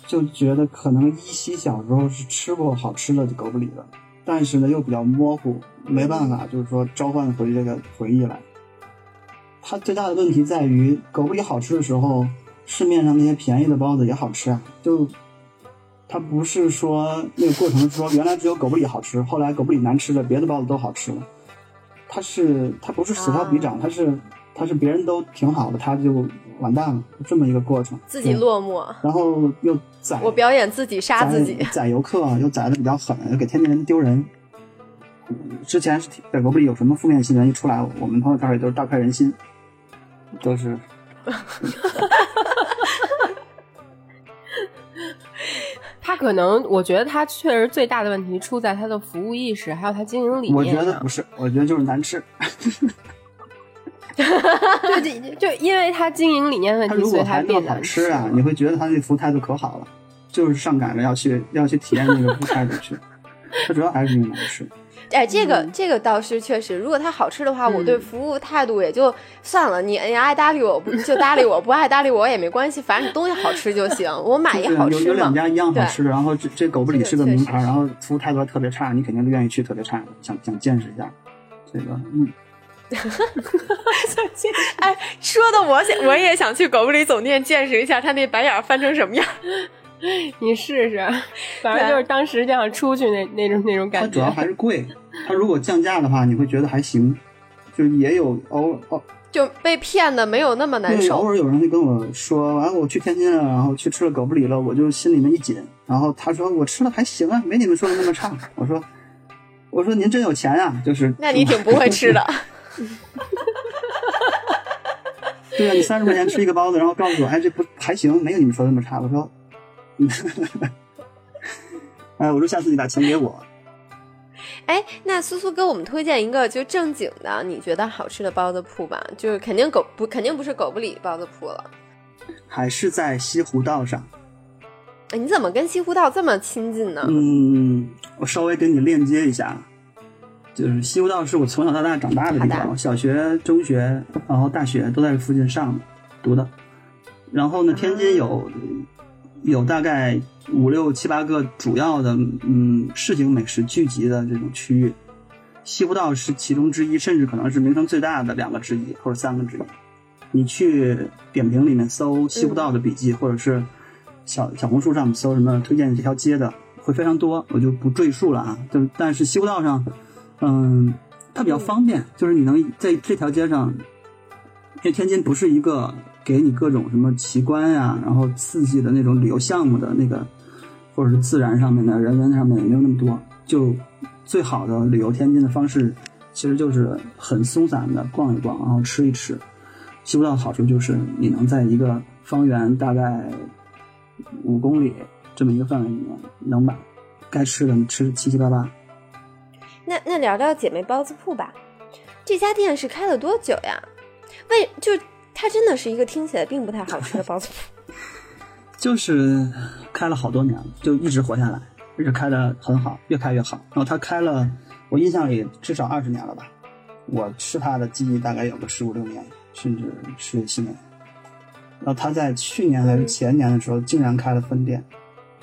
就觉得可能依稀小时候是吃过好吃的狗不理的，但是呢又比较模糊，没办法，就是说召唤回这个回忆来。它最大的问题在于，狗不理好吃的时候，市面上那些便宜的包子也好吃啊。就它不是说那个过程是说原来只有狗不理好吃，后来狗不理难吃了，别的包子都好吃了。它是它不是此消彼长，它是它是别人都挺好的，它就完蛋了，这么一个过程。自己落寞，然后又宰我表演自己杀自己。宰宰游客又宰的比较狠，又给天津人丢人。嗯之前是在狗不理有什么负面新闻一出来，我们朋友圈里都是大快人心，都是 他可能，我觉得他确实最大的问题出在他的服务意识，还有他经营理念我觉得不。是，我觉得就是难吃。对，就就因为他经营理念问题，他如所以他果还那么好变难吃啊，你会觉得他那服务态度可好了，就是上赶着要去要去体验那个服务态度去。他主要还是因为难吃。哎，这个这个倒是确实，如果它好吃的话，我对嗯服务态度也就算了。你你爱搭理我不就搭理我，不爱搭理我也没关系，反正你东西好吃就行，我买也对有好吃嘛。有两家一样好对吃的，然后这这狗不理是个名牌，然后服务态度还特别差，你肯定就愿意去特别差的，想想见识一下。这个嗯，哎，说的我想我也想去狗不理总店见识一下他那白眼翻成什么样。你试试，反正就是当时就想出去那那种那种感觉它主要。还是贵。它如果降价的话，你会觉得还行，就是也有偶偶就被骗的没有那么难受，偶受。尔有人会跟我说，啊，我去天津了，然后去吃了狗不理了，我就心里面一紧。然后他说我吃的还行啊，没你们说的那么差。我说，我说您真有钱啊、就是那你挺不会吃的。对啊，你三十块钱吃一个包子，然后告诉我，哎，这不还行，没有你们说的那么差。我说，哎，我说下次你把钱给我。哎，那苏苏给我们推荐一个就正经的，你觉得好吃的包子铺吧？就是肯定狗不肯定不是狗不理包子铺了。还是在西湖道上。哎，你怎么跟西湖道这么亲近呢？嗯，我稍微给你链接一下，就是西湖道是我从小到大长大的地方，小学、中学，然后大学都在这附近上的读的。然后呢，天津有有大概五六七八个主要的嗯市井美食聚集的这种区域，西湖道是其中之一，甚至可能是名声最大的两个之一或者三个之一。你去点评里面搜西湖道的笔记，或者是小小红书上面搜什么推荐这条街的，会非常多，我就不赘述了啊。就但是西湖道上，嗯，它比较方便，就是你能在这条街上，因为天津不是一个给你各种什么奇观呀、然后刺激的那种旅游项目的那个，或者是自然上面的、人文上面也没有那么多。就最好的旅游天津的方式，其实就是很松散的逛一逛，然后吃一吃。西湖道的好处就是你能在一个方圆大概五公里这么一个范围里面，能把该吃的吃七七八八。那那聊聊姐妹包子铺吧，这家店是开了多久呀？为就它真的是一个听起来并不太好吃的包子铺。就是开了好多年了，就一直活下来，一直开的很好，越开越好。然后他开了，我印象里至少二十年了吧，我吃他的记忆大概有个十五六年，甚至十七年。然后他在去年还是前年的时候，竟然开了分店，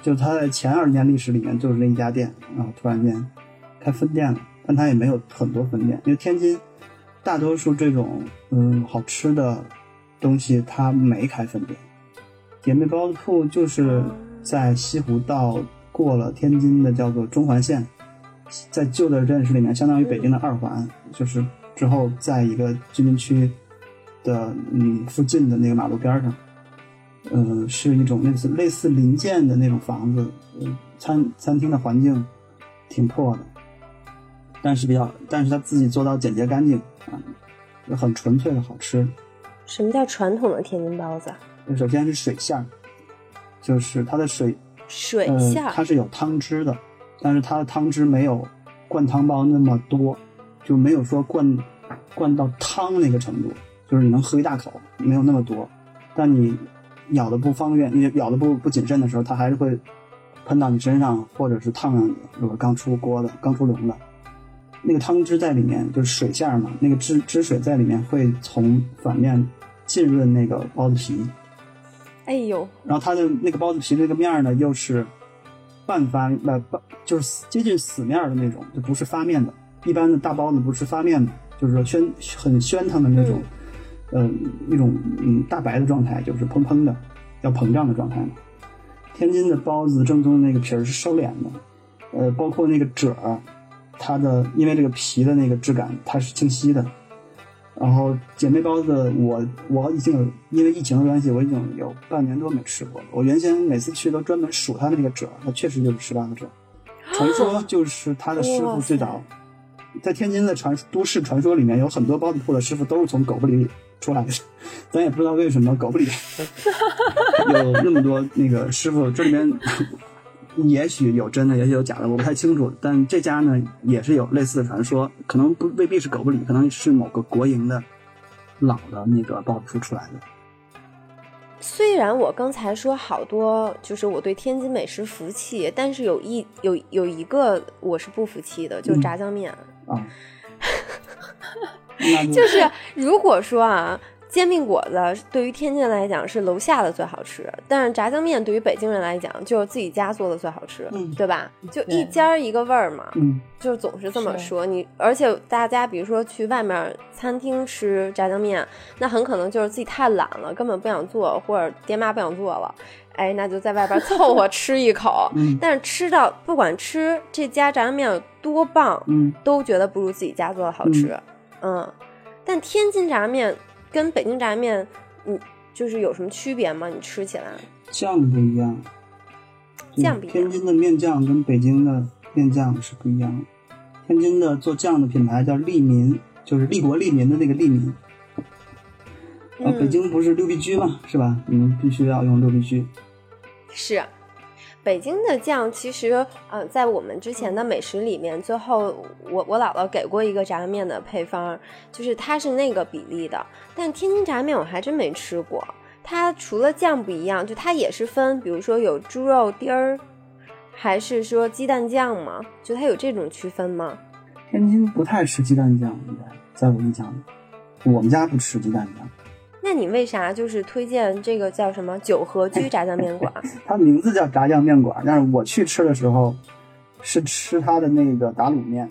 就他在前二十年历史里面就是那一家店，然后突然间开分店了，但他也没有很多分店，因为天津大多数这种嗯好吃的东西，它没开分店。姐妹包子铺就是在西湖道过了天津的叫做中环线，在旧的认识里面，相当于北京的二环，就是之后在一个居民区的嗯附近的那个马路边上，呃，是一种类似类似临建的那种房子，呃，餐餐厅的环境挺破的，但是比较，但是他自己做到简洁干净啊，就很纯粹的好吃。什么叫传统的天津包子？首先是水馅儿，就是它的水水呃馅儿，它是有汤汁的，但是它的汤汁没有灌汤包那么多，就没有说灌灌到汤那个程度，就是你能喝一大口，没有那么多。但你咬的不方便，你咬的不不谨慎的时候，它还是会喷到你身上，或者是烫上你。如果刚出锅的、刚出笼的，那个汤汁在里面，就是水馅儿嘛，那个汁汁水在里面会从反面浸润那个包子皮。哎呦，然后它的那个包子皮那个面儿呢，又是半发呃半就是接近死面儿的那种，就不是发面的。一般的大包子不是发面的，就是说宣很宣腾的那种，呃那种嗯大白的状态，就是砰砰的，要膨胀的状态嘛。天津的包子正宗的那个皮儿是收敛的，呃，包括那个褶儿，它的因为这个皮的那个质感它是清晰的，然后姐妹包子我，我已经有因为疫情的关系，我已经有半年多没吃过了。我原先每次去都专门数它的那个褶，它确实就是十八个褶。传说就是他的师傅最早在天津的传都市传说里面，有很多包子铺的师傅都是从狗不理出来的，咱也不知道为什么狗不理 有那么多那个师傅，这里面也许有真的，也许有假的，我不太清楚。但这家呢也是有类似的传说，可能不未必是狗不理，可能是某个国营的老的那个包子铺出来的。虽然我刚才说好多，就是我对天津美食服气，但是有一有有一个我是不服气的，就是炸酱面。啊，那就是如果说啊，煎饼果子对于天津人来讲是楼下的最好吃，但是炸酱面对于北京人来讲就是自己家做的最好吃，嗯对吧？就一家儿一个味儿嘛，嗯就总是这么说。你而且大家比如说去外面餐厅吃炸酱面，那很可能就是自己太懒了，根本不想做，或者爹妈不想做了。哎，那就在外边凑合吃一口，嗯但是吃到不管吃这家炸酱面有多棒，嗯，都觉得不如自己家做的好吃。嗯，但天津炸酱面跟北京炸酱面，你就是有什么区别吗？你吃起来？酱不一样，酱不一样天津的面酱跟北京的面酱是不一样的。天津的做酱的品牌叫利民，就是利国利民的那个利民。啊，嗯北京不是六必居嘛，是吧？你们必须要用六必居。是，北京的酱其实，呃，在我们之前的美食里面，最后我我姥姥给过一个炸酱面的配方，就是它是那个比例的。但天津炸酱面我还真没吃过，它除了酱不一样，就它也是分，比如说有猪肉丁儿，还是说鸡蛋酱吗？就它有这种区分吗？天津不太吃鸡蛋酱，应该在我印象里，我们家不吃鸡蛋酱。那你为啥就是推荐这个叫什么九合居炸酱面馆？它名字叫炸酱面馆，但是我去吃的时候是吃它的那个打卤面。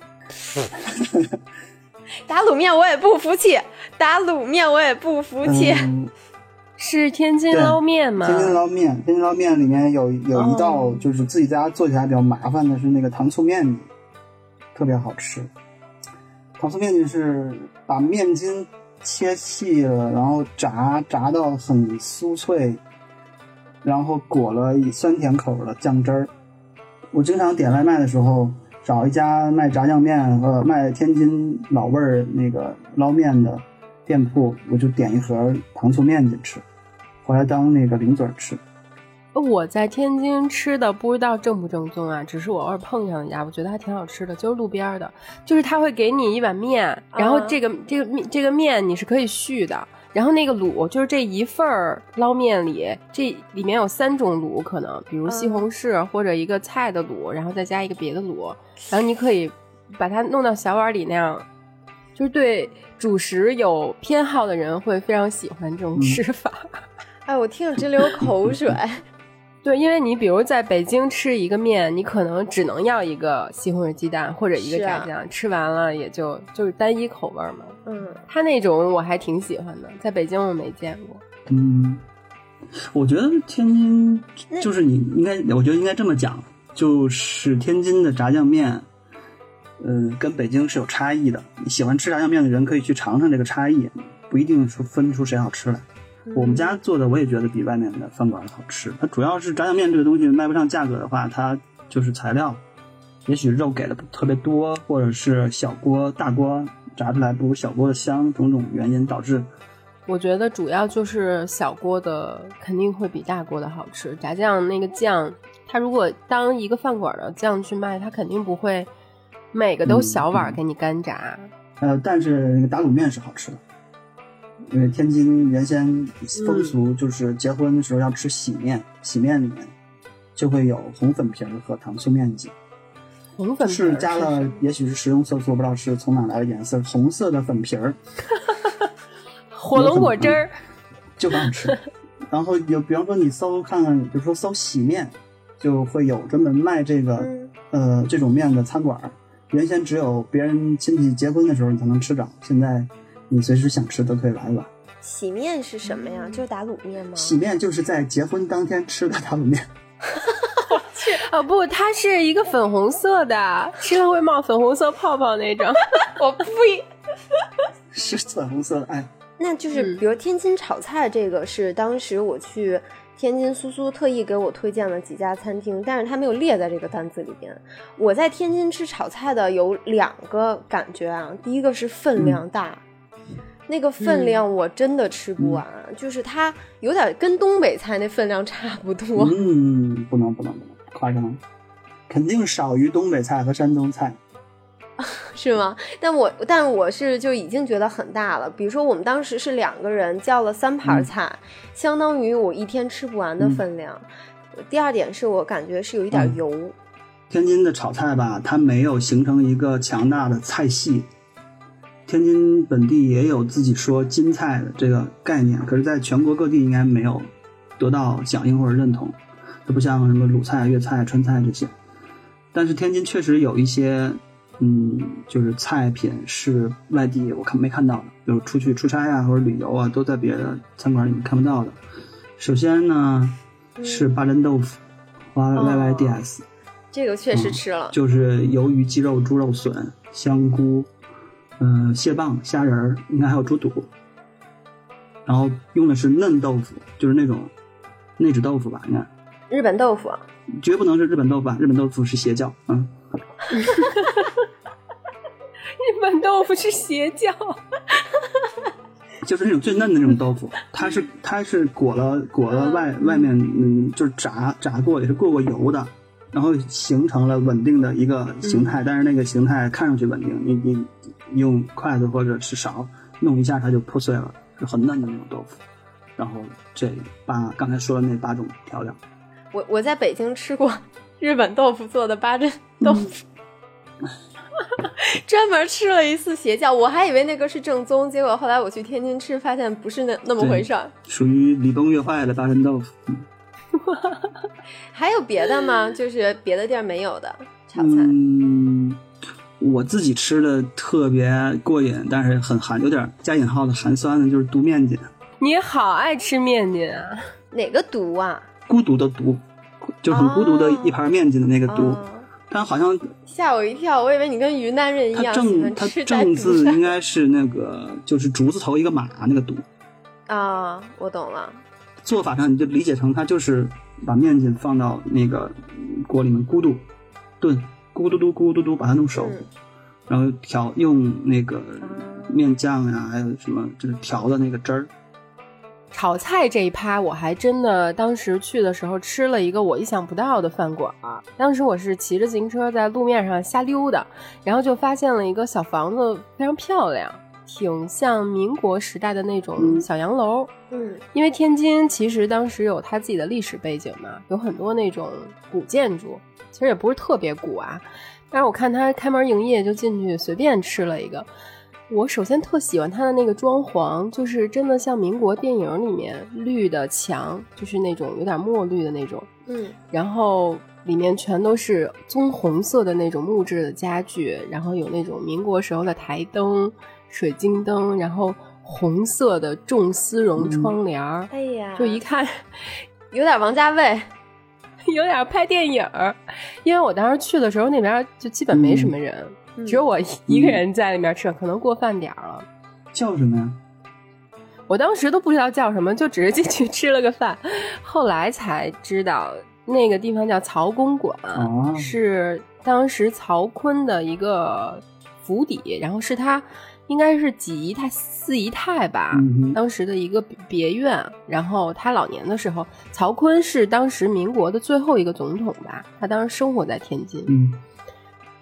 打卤面我也不服气，打卤面我也不服气。嗯，是天津捞面吗？天津捞面，天津捞面里面有有一道哦就是自己在家做起来比较麻烦的是那个糖醋面筋，特别好吃。糖醋面筋是把面筋切细了，然后炸炸到很酥脆，然后裹了酸甜口的酱汁儿。我经常点外卖的时候，找一家卖炸酱面和卖天津老味儿那个捞面的店铺，我就点一盒糖醋面去吃，回来当那个零嘴吃。我在天津吃的不知道正不正宗啊，只是我偶尔碰上一家，我觉得还挺好吃的，就是路边儿的，就是他会给你一碗面，然后这个、这个面这个面你是可以续的，然后那个卤就是这一份儿捞面里，这里面有三种卤可能，比如西红柿或者一个菜的卤，然后再加一个别的卤，然后你可以把它弄到小碗里那样。就是对主食有偏好的人会非常喜欢这种嗯吃法。哎，我听着直流口水。对，因为你比如在北京吃一个面，你可能只能要一个西红柿鸡蛋或者一个炸酱，吃完了也就就是单一口味嘛。嗯，他那种我还挺喜欢的，在北京我没见过。嗯，我觉得天津就是你应该，我觉得应该这么讲，就是天津的炸酱面呃，跟北京是有差异的。喜欢吃炸酱面的人可以去尝尝这个差异，不一定说分出谁好吃来。我们家做的我也觉得比外面的饭馆好吃。它主要是炸酱面这个东西卖不上价格的话，它就是材料，也许肉给的特别多，或者是小锅大锅炸出来不如小锅的香，种种原因导致。我觉得主要就是小锅的肯定会比大锅的好吃。炸酱那个酱，它如果当一个饭馆的酱去卖，它肯定不会每个都小碗给你干炸。呃，但是那个打卤面是好吃的。因为天津原先风俗就是结婚的时候要吃喜面，喜面里面就会有红粉皮儿和糖醋面筋。红粉是加了，也许是食用色素，不知道是从哪来的颜色，红色的粉皮儿，火龙果汁儿就很好吃。然后有，比方说你搜看看，比如说搜喜面，就会有专门卖这个呃这种面的餐馆。原先只有别人亲戚结婚的时候你才能吃着，现在。你随时想吃都可以来一碗。喜面是什么呀？就是打卤面吗？喜面就是在结婚当天吃的打卤面。我去哦不，它是一个粉红色的，吃了会冒粉红色泡泡那种。我呸！是粉红色的哎。那就是比如天津炒菜这个是当时我去天津苏苏特意给我推荐了几家餐厅，但是它没有列在这个单子里边。我在天津吃炒菜的有两个感觉啊，第一个是分量大。那个分量我真的吃不完，就是它有点跟东北菜那分量差不多。嗯，不能不能不能夸张，肯定少于东北菜和山东菜，是吗？但我但我是就已经觉得很大了。比如说我们当时是两个人叫了三盘菜，相当于我一天吃不完的分量。第二点是我感觉是有一点油。天津的炒菜吧，它没有形成一个强大的菜系。天津本地也有自己说金菜的这个概念，可是在全国各地应该没有得到响应或者认同。它不像什么鲁菜、粤菜、川菜这些。但是天津确实有一些，嗯，就是菜品是外地我看没看到的，比如出去出差啊或者旅游啊，都在别的餐馆里面看不到的。首先呢是八珍豆腐，Y Y D S，这个确实吃了，就是鱿鱼、鸡肉、猪肉笋、香菇。嗯，蟹棒、虾仁儿，应该还有猪肚，然后用的是嫩豆腐，就是那种内酯豆腐吧？应该日本豆腐，绝不能是日本豆腐，日本豆腐是邪教。嗯，日本豆腐是邪教，就是那种最嫩的那种豆腐，它是它是裹了裹了外外面，嗯，就是炸炸过，也是过过油的。然后形成了稳定的一个形态，但是那个形态看上去稳定，你你用筷子或者是勺弄一下，它就破碎了，是很嫩的那种豆腐。然后这八刚才说的那八种调料，我我在北京吃过 日本豆腐做的八珍豆腐，专门吃了一次邪教，我还以为那个是正宗，结果后来我去天津吃，发现不是那那么回事儿，属于礼崩乐坏的八珍豆腐。还有别的吗？就是别的地儿没有的炒菜。嗯，我自己吃的特别过瘾，但是很寒，有点加引号的寒酸的，就是毒面筋。你好爱吃面筋啊？哪个毒啊？孤独的独，就很孤独的一盘面筋的那个独。但好像吓我一跳，我以为你跟云南人一样喜欢吃正字应该是那个，就是竹字头一个马那个独。啊，我懂了。做法上你就理解成它就是把面筋放到那个锅里面咕嘟炖，咕嘟嘟咕嘟嘟把它弄熟，然后调用那个面酱呀，还有什么就是调的那个汁儿。炒菜这一趴我还真的当时去的时候吃了一个我意想不到的饭馆。当时我是骑着自行车在路面上瞎溜达，然后就发现了一个小房子，非常漂亮。挺像民国时代的那种小洋楼，嗯，因为天津其实当时有它自己的历史背景嘛，有很多那种古建筑，其实也不是特别古啊。但是我看它开门营业，就进去随便吃了一个。我首先特喜欢它的那个装潢，就是真的像民国电影里面绿的墙，就是那种有点墨绿的那种，嗯，然后里面全都是棕红色的那种木质的家具，然后有那种民国时候的台灯。水晶灯，然后红色的重丝绒窗帘儿，哎呀，就一看有点王家卫，有点拍电影儿。因为我当时去的时候，那边就基本没什么人，嗯只有我一个人在里面吃，可能过饭点儿了。叫什么呀？我当时都不知道叫什么，就只是进去 吃了个饭，后来才知道那个地方叫曹公馆，哦是当时曹锟的一个府邸，然后是他应该是几姨太四姨太吧，嗯当时的一个别院。然后他老年的时候，曹锟是当时民国的最后一个总统吧，他当时生活在天津。嗯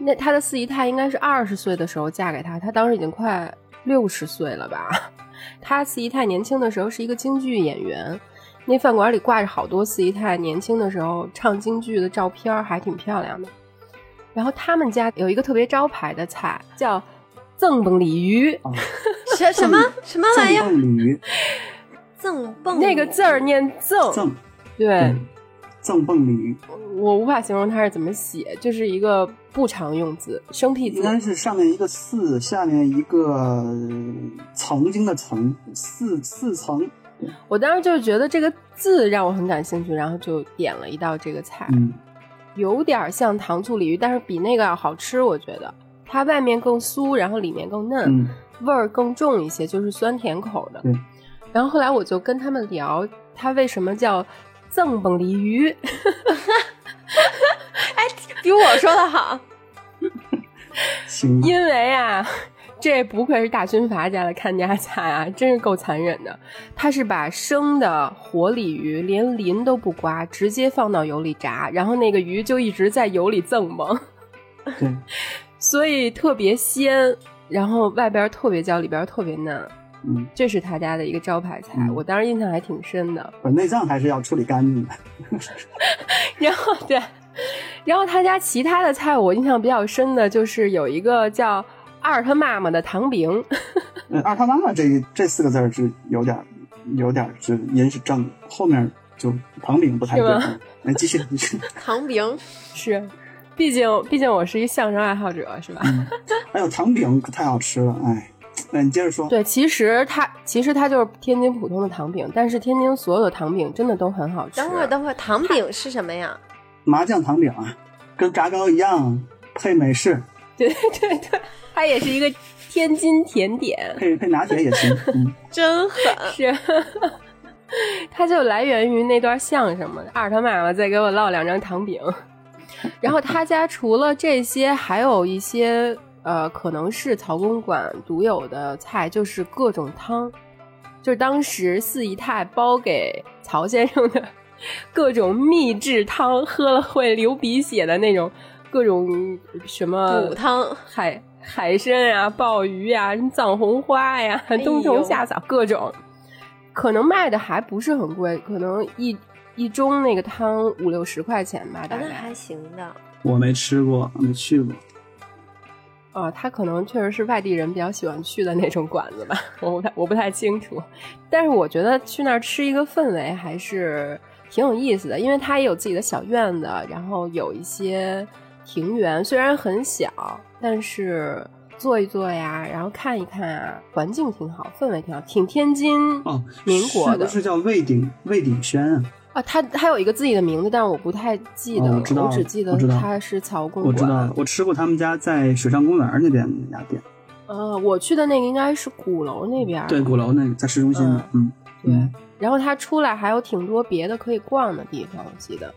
那他的四姨太应该是二十岁的时候嫁给他，他当时已经快六十岁了吧？他四姨太年轻的时候是一个京剧演员，那饭馆里挂着好多四姨太年轻的时候唱京剧的照片，还挺漂亮的。然后他们家有一个特别招牌的菜叫赠蹦鲤鱼，哦，什什么？什么玩意儿？赠？蹦鲤鱼，赠蹦。那个字儿念赠，赠。对。对，赠蹦鲤鱼，我无法形容它是怎么写，就是一个不常用字，生僻字。应该是上面一个四，下面一个呃曾经的曾，四四层。我当时就觉得这个字让我很感兴趣，然后就点了一道这个菜。嗯。有点像糖醋鲤鱼，但是比那个要好吃，我觉得它外面更酥，然后里面更嫩，嗯味儿更重一些，就是酸甜口的。对。然后后来我就跟他们聊，它为什么叫赠蹦鲤鱼？哎比我说的好。行，因为啊，这不愧是大军阀家的看家菜啊，真是够残忍的。他是把生的活鲤鱼连鳞都不刮，直接放到油里炸，然后那个鱼就一直在油里赠蹦。对，所以特别鲜，然后外边特别焦，里边特别嫩，嗯，这这是他家的一个招牌菜，嗯我当时印象还挺深的。不是内脏还是要处理干净的。然后对，然后他家其他的菜我印象比较深的就是有一个叫二他妈妈的糖饼，呃二他妈妈这这四个字是有点有点儿是音是正，后面就糖饼不太对。来继续继续。糖饼，是，毕竟毕竟我是一相声爱好者，是吧？嗯，哎呦，糖饼可太好吃了，哎，那你接着说。对，其实它其实它就是天津普通的糖饼，但是天津所有的糖饼真的都很好吃。等会儿等会儿，糖饼是什么呀？麻酱糖饼啊，跟炸糕一样，配美式，对 对对，它也是一个天津甜点。配配拿铁也行。嗯，真狠！是，它就来源于那段相声嘛。二他妈妈再给我烙两张糖饼，然后他家除了这些，还有一些呃，可能是曹公馆独有的菜，就是各种汤，就是当时四姨太包给曹先生的各种秘制汤，喝了会流鼻血的那种各种什么补汤。海海参呀、鲍鱼呀、什么藏红花呀、冬虫夏草各种，可能卖的还不是很贵，可能一一盅那个汤五六十块钱吧，大概。啊还行的。我没吃过，没去过。啊，他可能确实是外地人比较喜欢去的那种馆子吧，我不太我不太清楚。但是我觉得去那儿吃一个氛围还是挺有意思的，因为它也有自己的小院子，然后有一些庭园，虽然很小，但是坐一坐呀，然后看一看啊，环境挺好，氛围挺好，挺天津哦，民国的是不是叫魏鼎魏鼎轩啊？啊。他他有一个自己的名字，但是我不太记得我知道只记得我知道它是曹公馆。我知道了，我吃过他们家在水上公园那边那家店，呃，我去的那个应该是鼓楼那边。对，鼓楼那个在市中心的，嗯，对嗯，然后他出来还有挺多别的可以逛的地方，我记得。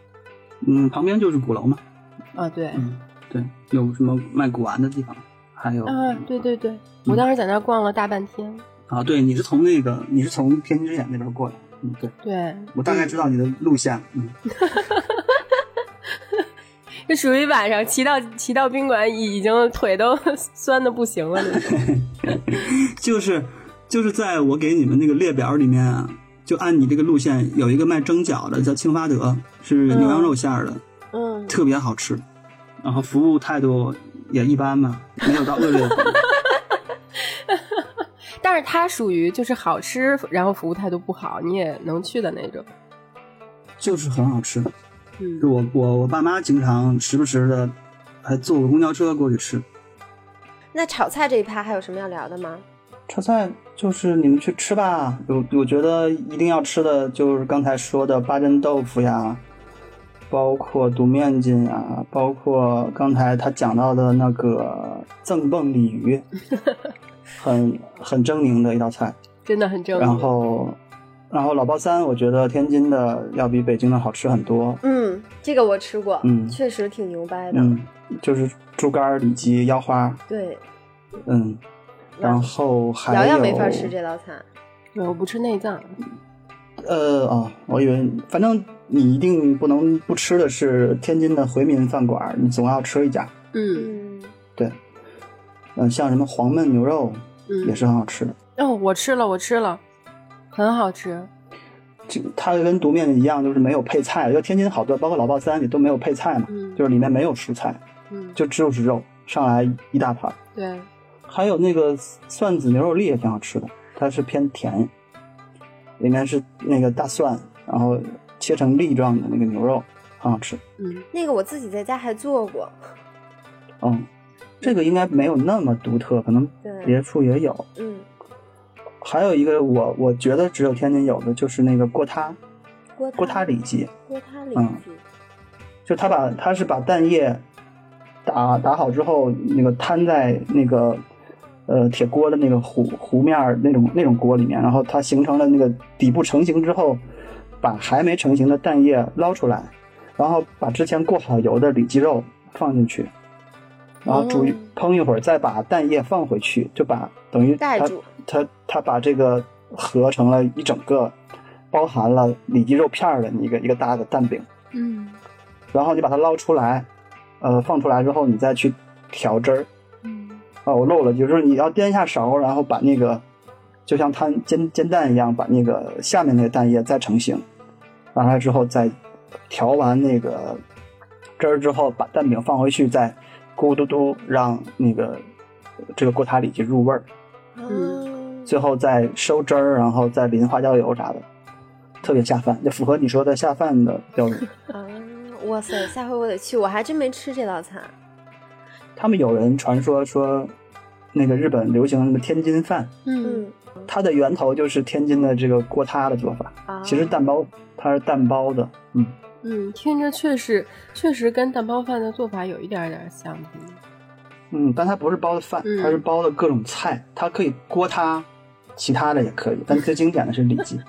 嗯，旁边就是鼓楼嘛，啊，对，嗯，对，有什么卖古玩的地方，还有啊，对对对，我当时在那儿逛了大半天。啊，对，你是从那个你是从天津之眼那边过来，嗯，对，对，我大概知道你的路线，嗯，这属于晚上骑到骑到宾馆已经腿都酸的不行了。就是就是在我给你们那个列表里面啊，就按你这个路线有一个卖蒸饺的，叫清发德，是牛羊肉馅儿的，嗯，特别好吃，然后服务态度也一般吧，没有到恶劣的。但是它属于就是好吃，然后服务态度不好，你也能去的那种。就是很好吃。嗯是我我我爸妈经常时不时的还坐个公交车过去吃。那炒菜这一趴还有什么要聊的吗？炒菜就是你们去吃吧，我我觉得一定要吃的就是刚才说的八珍豆腐呀，包括独面筋呀，包括刚才他讲到的那个赠蹦鲤鱼，很很狰狞的一道菜。真的很狰狞。然后，然后老包三，我觉得天津的要比北京的好吃很多。嗯，这个我吃过，嗯确实挺牛掰的。嗯，就是猪肝、里脊、腰花，对，嗯，然后还瑶有瑶没法吃这道菜。我不吃内脏，呃哦，我以为反正你一定不能不吃的是天津的回民饭馆，你总要吃一家。嗯嗯，像什么黄焖牛肉嗯，也是很好吃的。哦，我吃了，我吃了，很好吃。这它跟独面一样，就是没有配菜。就天津好多，包括老爆三，里都没有配菜嘛，嗯，就是里面没有蔬菜，嗯，就只有是肉，上来一大盘。对，还有那个蒜子牛肉粒也挺好吃的，它是偏甜，里面是那个大蒜，然后切成粒状的那个牛肉，很好吃。嗯那个我自己在家还做过。嗯，这个应该没有那么独特，可能，别处也有。嗯，还有一个我我觉得只有天津有的就是那个锅塌，锅锅塌里脊，锅塌里嗯脊。就他把他是把蛋液打打好之后，那个摊在那个呃铁锅的那个糊糊面儿那种那种锅里面，然后它形成了那个底部成型之后，把还没成型的蛋液捞出来，然后把之前过好油的里脊肉放进去，然后煮烹一会儿，再把蛋液放回去，就把等于它它它把这个合成了一整个包含了里脊肉片儿的一个一个大的蛋饼。嗯然后你把它捞出来，呃，放出来之后，你再去调汁儿。嗯啊，我漏了，就是你要颠一下勺，然后把那个就像摊煎煎蛋一样，把那个下面那个蛋液再成型，完了之后再调完那个汁儿之后，把蛋饼放回去，再咕嘟嘟让那个这个锅塌里脊入味儿，嗯，最后再收汁儿，然后再淋花椒油啥的，特别下饭，就符合你说的下饭的标准。啊，哇塞，下回我得去，我还真没吃这道菜。他们有人传说说，那个日本流行的天津饭，嗯。嗯。它的源头就是天津的这个锅塌的做法。啊，其实蛋包它是蛋包的，嗯，嗯，听着确实确实跟蛋包饭的做法有一点点像。嗯，但它不是包的饭，嗯它是包的各种菜，它可以锅塌，其他的也可以，但最经典的是里脊。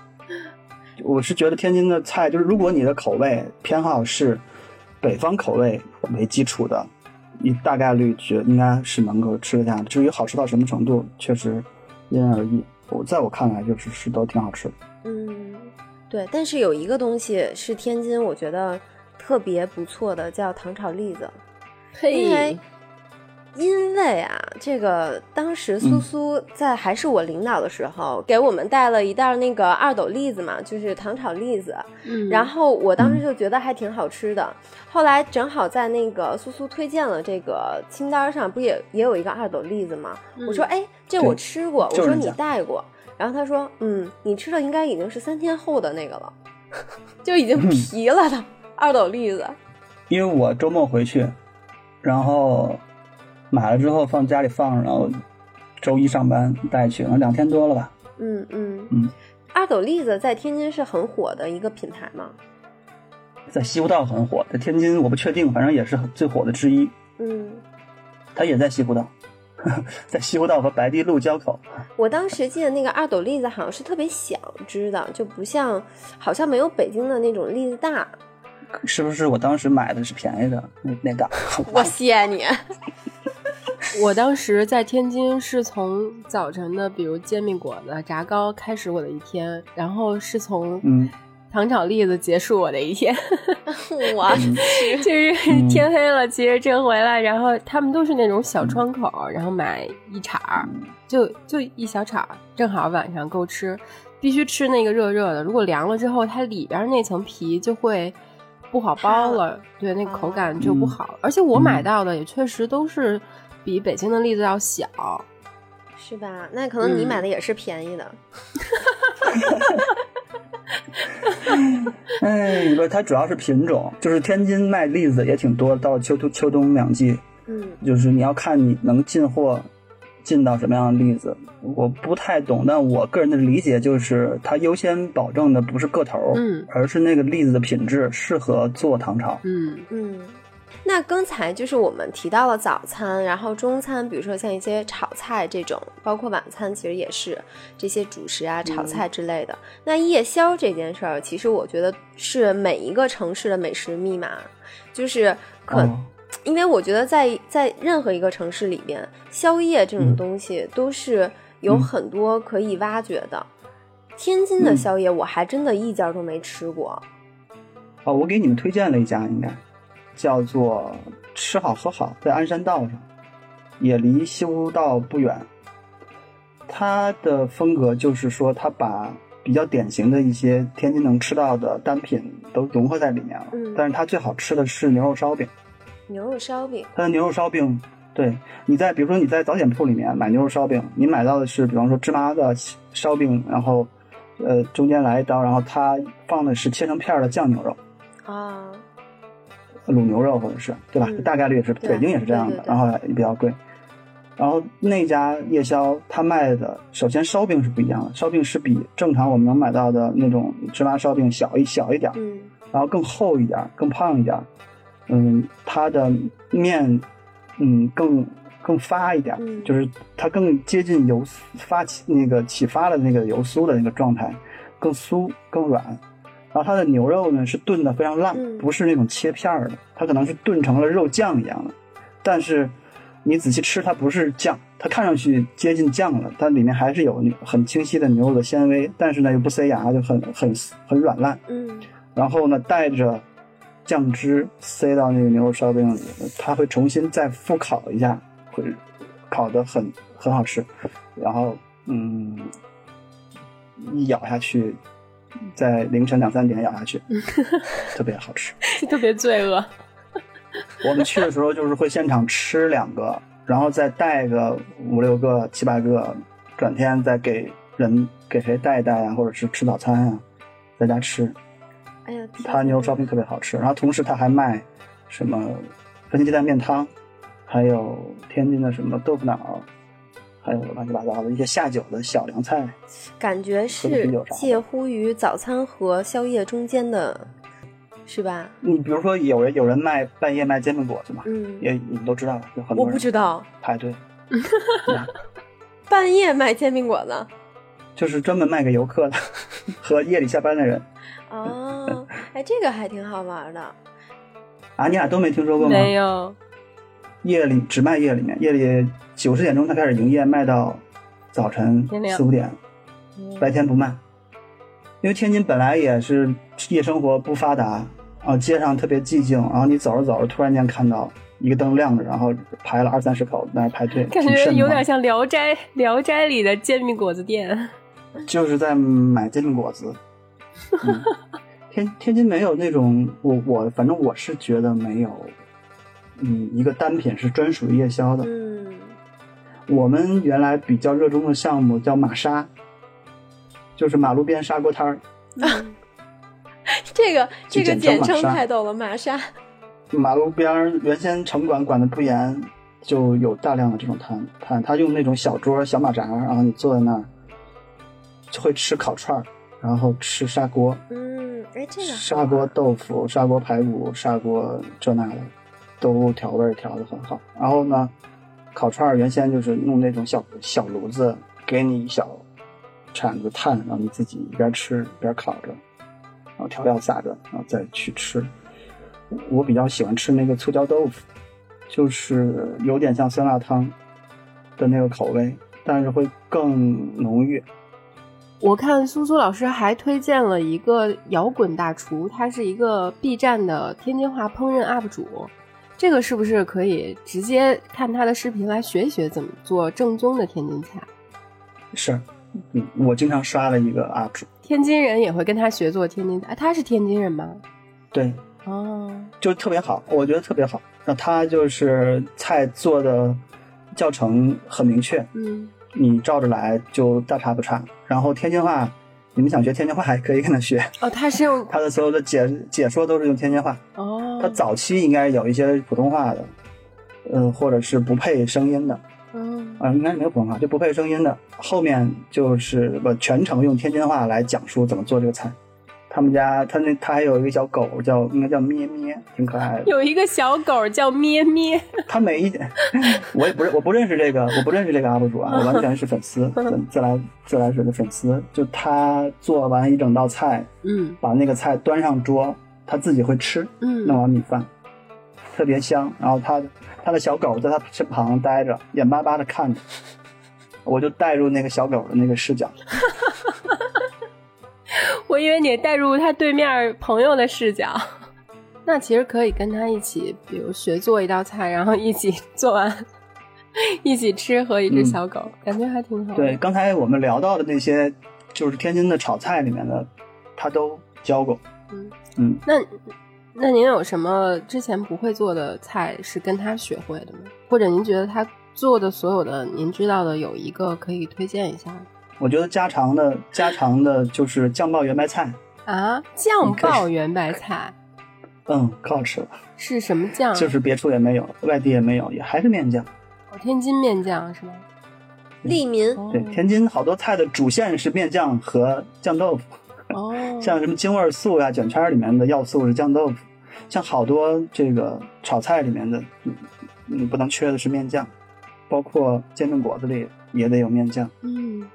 我是觉得天津的菜，就是如果你的口味偏好是北方口味为基础的，你大概率觉应该是能够吃得下的。至于好吃到什么程度，确实因人而异。我在我看来，就是是都挺好吃的。嗯，对，但是有一个东西是天津，我觉得特别不错的，叫糖炒栗子。因为因为啊，这个当时苏嗯苏在还是我领导的时候，给我们带了一袋那个二斗栗子嘛，就是糖炒栗子。嗯，然后我当时就觉得还挺好吃的。后来正好在那个苏苏推荐了这个清单上，不也也有一个二斗栗子吗？嗯我说，哎，这我吃过。我说你带过。然后他说，嗯，你吃的应该已经是三天后的那个了，就已经皮了的二斗栗子。因为我周末回去，然后买了之后放家里放着，然后周一上班带去，了，两天多了吧。嗯嗯嗯，二斗栗子在天津是很火的一个品牌嘛。在西湖道很火，在天津我不确定，反正也是最火的之一。嗯，它也在西湖道，在西湖道和白堤路交口。我当时记得那个二斗栗子好像是特别小只的，就不像，好像没有北京的那种栗子大。是不是我当时买的是便宜的那那档？我谢你。我当时在天津是从早晨的，比如煎饼果子、炸糕开始我的一天，然后是从嗯糖炒栗子结束我的一天。我就是嗯天黑了，骑着车回来，然后他们都是那种小窗口，然后买一铲儿，就就一小铲儿，正好晚上够吃，必须吃那个热热的。如果凉了之后，它里边那层皮就会不好剥了，对，那口感就不好。而且我买到的也确实都是比北京的栗子要小。是吧？那可能你嗯买的也是便宜的。哎，不，它主要是品种，就是天津卖栗子也挺多，到秋冬秋冬两季，嗯就是你要看你能进货进到什么样的栗子，我不太懂，但我个人的理解就是，它优先保证的不是个头，嗯而是那个栗子的品质适合做糖炒。嗯嗯，那刚才就是我们提到了早餐，然后中餐，比如说像一些炒菜这种，包括晚餐，其实也是这些主食啊、炒菜之类的。那夜宵这件事儿，其实我觉得是每一个城市的美食密码，就是可，哦 因为我觉得在在任何一个城市里边，宵夜这种东西都是有嗯很多可以挖掘的。天津的嗯宵夜我还真的一家都没吃过。哦，我给你们推荐了一家，应该叫做吃好喝好，在鞍山道上，也离西湖道不远。它的风格就是说，它把比较典型的一些天津能吃到的单品都融合在里面了。嗯但是它最好吃的是牛肉烧饼，牛肉烧饼，它的牛肉烧饼，对你在比如说你在早点铺里面买牛肉烧饼，你买到的是比方说芝麻的烧饼，然后呃中间来一刀，然后它放的是切成片儿的酱牛肉。啊，卤牛肉或者是对吧？嗯大概率也是北京也是这样的，然后也比较贵。然后那家夜宵他卖的，首先烧饼是不一样的，烧饼是比正常我们能买到的那种芝麻烧饼小一小一点儿，嗯然后更厚一点儿，更胖一点儿。嗯，它的面，嗯，更更发一点就是它更接近油发起那个起发的那个油酥的那个状态，更酥更软。然后它的牛肉呢是炖的非常烂，嗯不是那种切片儿的，它可能是炖成了肉酱一样的。但是你仔细吃，它不是酱，它看上去接近酱了，但里面还是有很清晰的牛肉的纤维，但是呢又不塞牙，就很很很软烂。嗯然后呢，带着酱汁塞到那个牛肉烧饼里，它会重新再复烤一下，会烤得很很好吃。然后，嗯，一咬下去，在凌晨两三点咬下去，特别好吃。特别罪恶。我们去的时候就是会现场吃两个，然后再带个五六个、七八个，转天再给人给谁带一带啊，或者是吃早餐啊，在家吃。哎呀，他牛肉烧饼特别好吃，然后同时他还卖什么番茄鸡蛋面汤，还有天津的什么豆腐脑，还有乱七八糟的一些下酒的小凉菜。感觉是介乎于早餐和宵夜中间的，是吧？你比如说有人有人卖半夜卖煎饼果子嘛，嗯，也你们都知道，有很我多人不知道，排队，半夜卖煎饼果子。就是专门卖给游客的 和夜里下班的人哦，哎，这个还挺好玩的。啊，你俩都没听说过吗？没有，夜里只卖夜里面，夜里九十点钟他开始营业，卖到早晨四五点，白天不卖。因为天津本来也是夜生活不发达啊，街上特别寂静，然后你走着走着，突然间看到一个灯亮着，然后排了二三十口在那儿排队，感觉有点像《聊斋》《聊斋》里的煎饼果子店。就是在买煎饼果子。嗯、天天津没有那种，我我反正我是觉得没有，嗯，一个单品是专属于夜宵的。嗯，我们原来比较热衷的项目叫马沙，就是马路边砂锅摊儿。这个这个简称太逗了，玛莎。马路边儿原先城管管的不严，就有大量的这种摊摊，他用那种小桌小马扎，然后你坐在那儿，就会吃烤串儿，然后吃砂锅，嗯，哎，这个砂锅豆腐、砂锅排骨、砂锅这那的，都调味调的很好。然后呢，烤串儿原先就是弄那种小小炉子，给你一小铲子炭，然后你自己一边吃一边烤着，然后调料撒着，然后再去吃。我比较喜欢吃那个醋椒豆腐，就是有点像酸辣汤的那个口味，但是会更浓郁。我看苏苏老师还推荐了一个摇滚大厨，他是一个 B 站的天津话烹饪 UP 主。这个是不是可以直接看他的视频来学一学怎么做正宗的天津菜？是，嗯，我经常刷了一个 UP 主，天津人也会跟他学做天津菜。他是天津人吗？对，哦，就特别好，我觉得特别好。那他就是菜做的教程很明确，嗯，你照着来就大差不差。然后天津话，你们想学天津话还可以跟他学，哦，他是用 他的所有的解解说都是用天津话。哦，他早期应该有一些普通话的，呃，或者是不配声音的，嗯。啊、应该是没有普通话，就不配声音的。后面就是不全程用天津话来讲述怎么做这个菜，他们家他那他还有一个小狗叫应该叫咩咩，挺可爱的。有一个小狗叫咩咩，他每一 我也不认我不认识这个我不认识这个 UP 主啊，我完全是粉丝，自自来自来水的粉丝。就他做完一整道菜，嗯把那个菜端上桌，他自己会吃，嗯弄碗米饭，特别香。然后他他的小狗在他身旁待着，眼巴巴的看着，我就带入那个小狗的那个视角。我以为你带入他对面朋友的视角。那其实可以跟他一起，比如学做一道菜，然后一起做完，一起吃和一只小狗，感觉还挺好。对，，刚才我们聊到的那些，就是天津的炒菜里面的，他都教过。嗯嗯，那那您有什么之前不会做的菜是跟他学会的吗？或者您觉得他做的所有的您知道的有一个可以推荐一下的我觉得家常的家常的就是酱爆圆白菜，啊？酱爆圆白菜。嗯，可好吃了，是什么酱？就是别处也没有，外地也没有，也还是面酱。哦天津面酱是吗？利民，哦。对，天津好多菜的主线是面酱和酱豆腐，哦，像什么京味儿素呀、卷圈儿里面的要素是酱豆腐，像好多这个炒菜里面的，嗯嗯，不能缺的是面酱，包括煎饼果子里也得有面酱，嗯，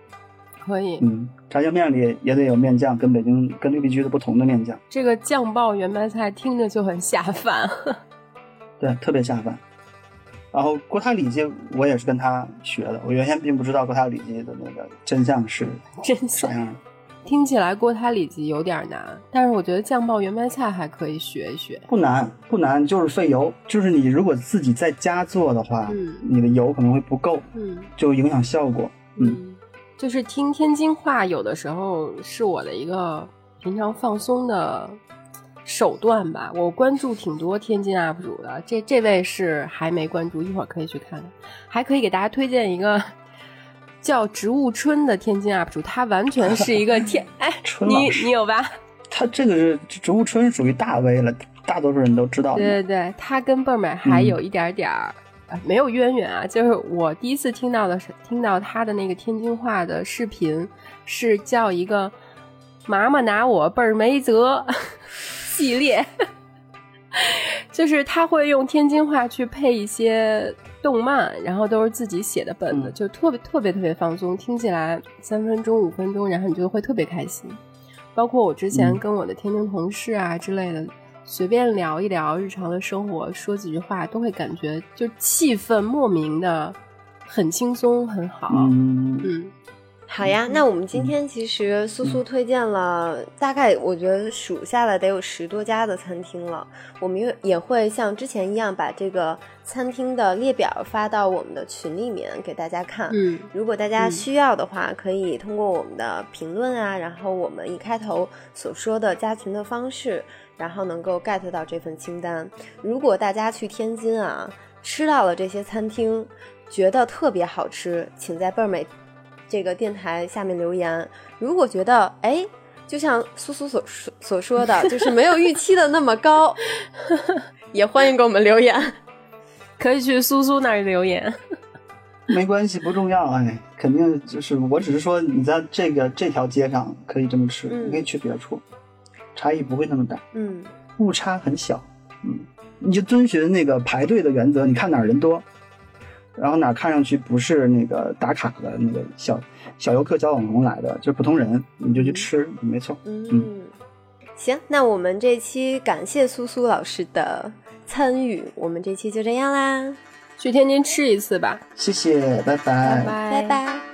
可以。嗯，炸酱面里也得有面酱，跟北京跟绿皮居的不同的面酱，这个酱爆圆白菜听着就很下饭。对，特别下饭。然后锅塌里脊我也是跟他学的，我原先并不知道锅塌里脊的那个真相是真香，啥样的。听起来锅塌里脊有点难，但是我觉得酱爆圆白菜还可以学一学。不难，不难，就是费油。就是你如果自己在家做的话，嗯你的油可能会不够，嗯就影响效果。嗯，嗯，就是听天津话，有的时候是我的一个平常放松的手段吧。我关注挺多天津 UP 主的，这这位是还没关注，一会儿可以去看看。还可以给大家推荐一个 叫植物春的天津 UP 主，他完全是一个天 哎，你你有吧？他这个是植物春属于大 V 了，大多数人都知道。对对对，他跟倍儿美还有一点点儿、呃没有渊源啊。就是我第一次听到的是听到他的那个天津话的视频，是叫一个“妈妈拿我倍儿没辙”系列，就是他会用天津话去配一些动漫，然后都是自己写的本子，嗯就特别特别特别放松，听起来三分钟五分钟，然后你就会特别开心。包括我之前嗯跟我的天津同事啊之类的，随便聊一聊日常的生活，说几句话，都会感觉就气氛莫名的很轻松，很好。嗯，嗯好呀，那我们今天其实苏苏推荐了大概，我觉得数下来得有十多家的餐厅了。我们也也会像之前一样，把这个餐厅的列表发到我们的群里面给大家看。嗯如果大家嗯需要的话，可以通过我们的评论啊，然后我们一开头所说的加群的方式，然后能够 get 到这份清单。如果大家去天津啊，吃到了这些餐厅，觉得特别好吃，请在倍儿美这个电台下面留言。如果觉得哎，就像苏苏所说所说的，就是没有预期的那么高，也欢迎给我们留言。可以去苏苏那儿留言。没关系，不重要。哎，肯定就是，我只是说你在这个这条街上可以这么吃，嗯你可以去别处，差异不会那么大，嗯误差很小。嗯，你就遵循那个排队的原则，你看哪儿人多，然后哪儿看上去不是那个打卡的那个小小游客、小网红来的，就是普通人，你就去吃，没错。嗯，行，那我们这期感谢苏苏老师的参与，我们这期就这样啦，去天津吃一次吧，谢谢，拜拜。拜拜拜。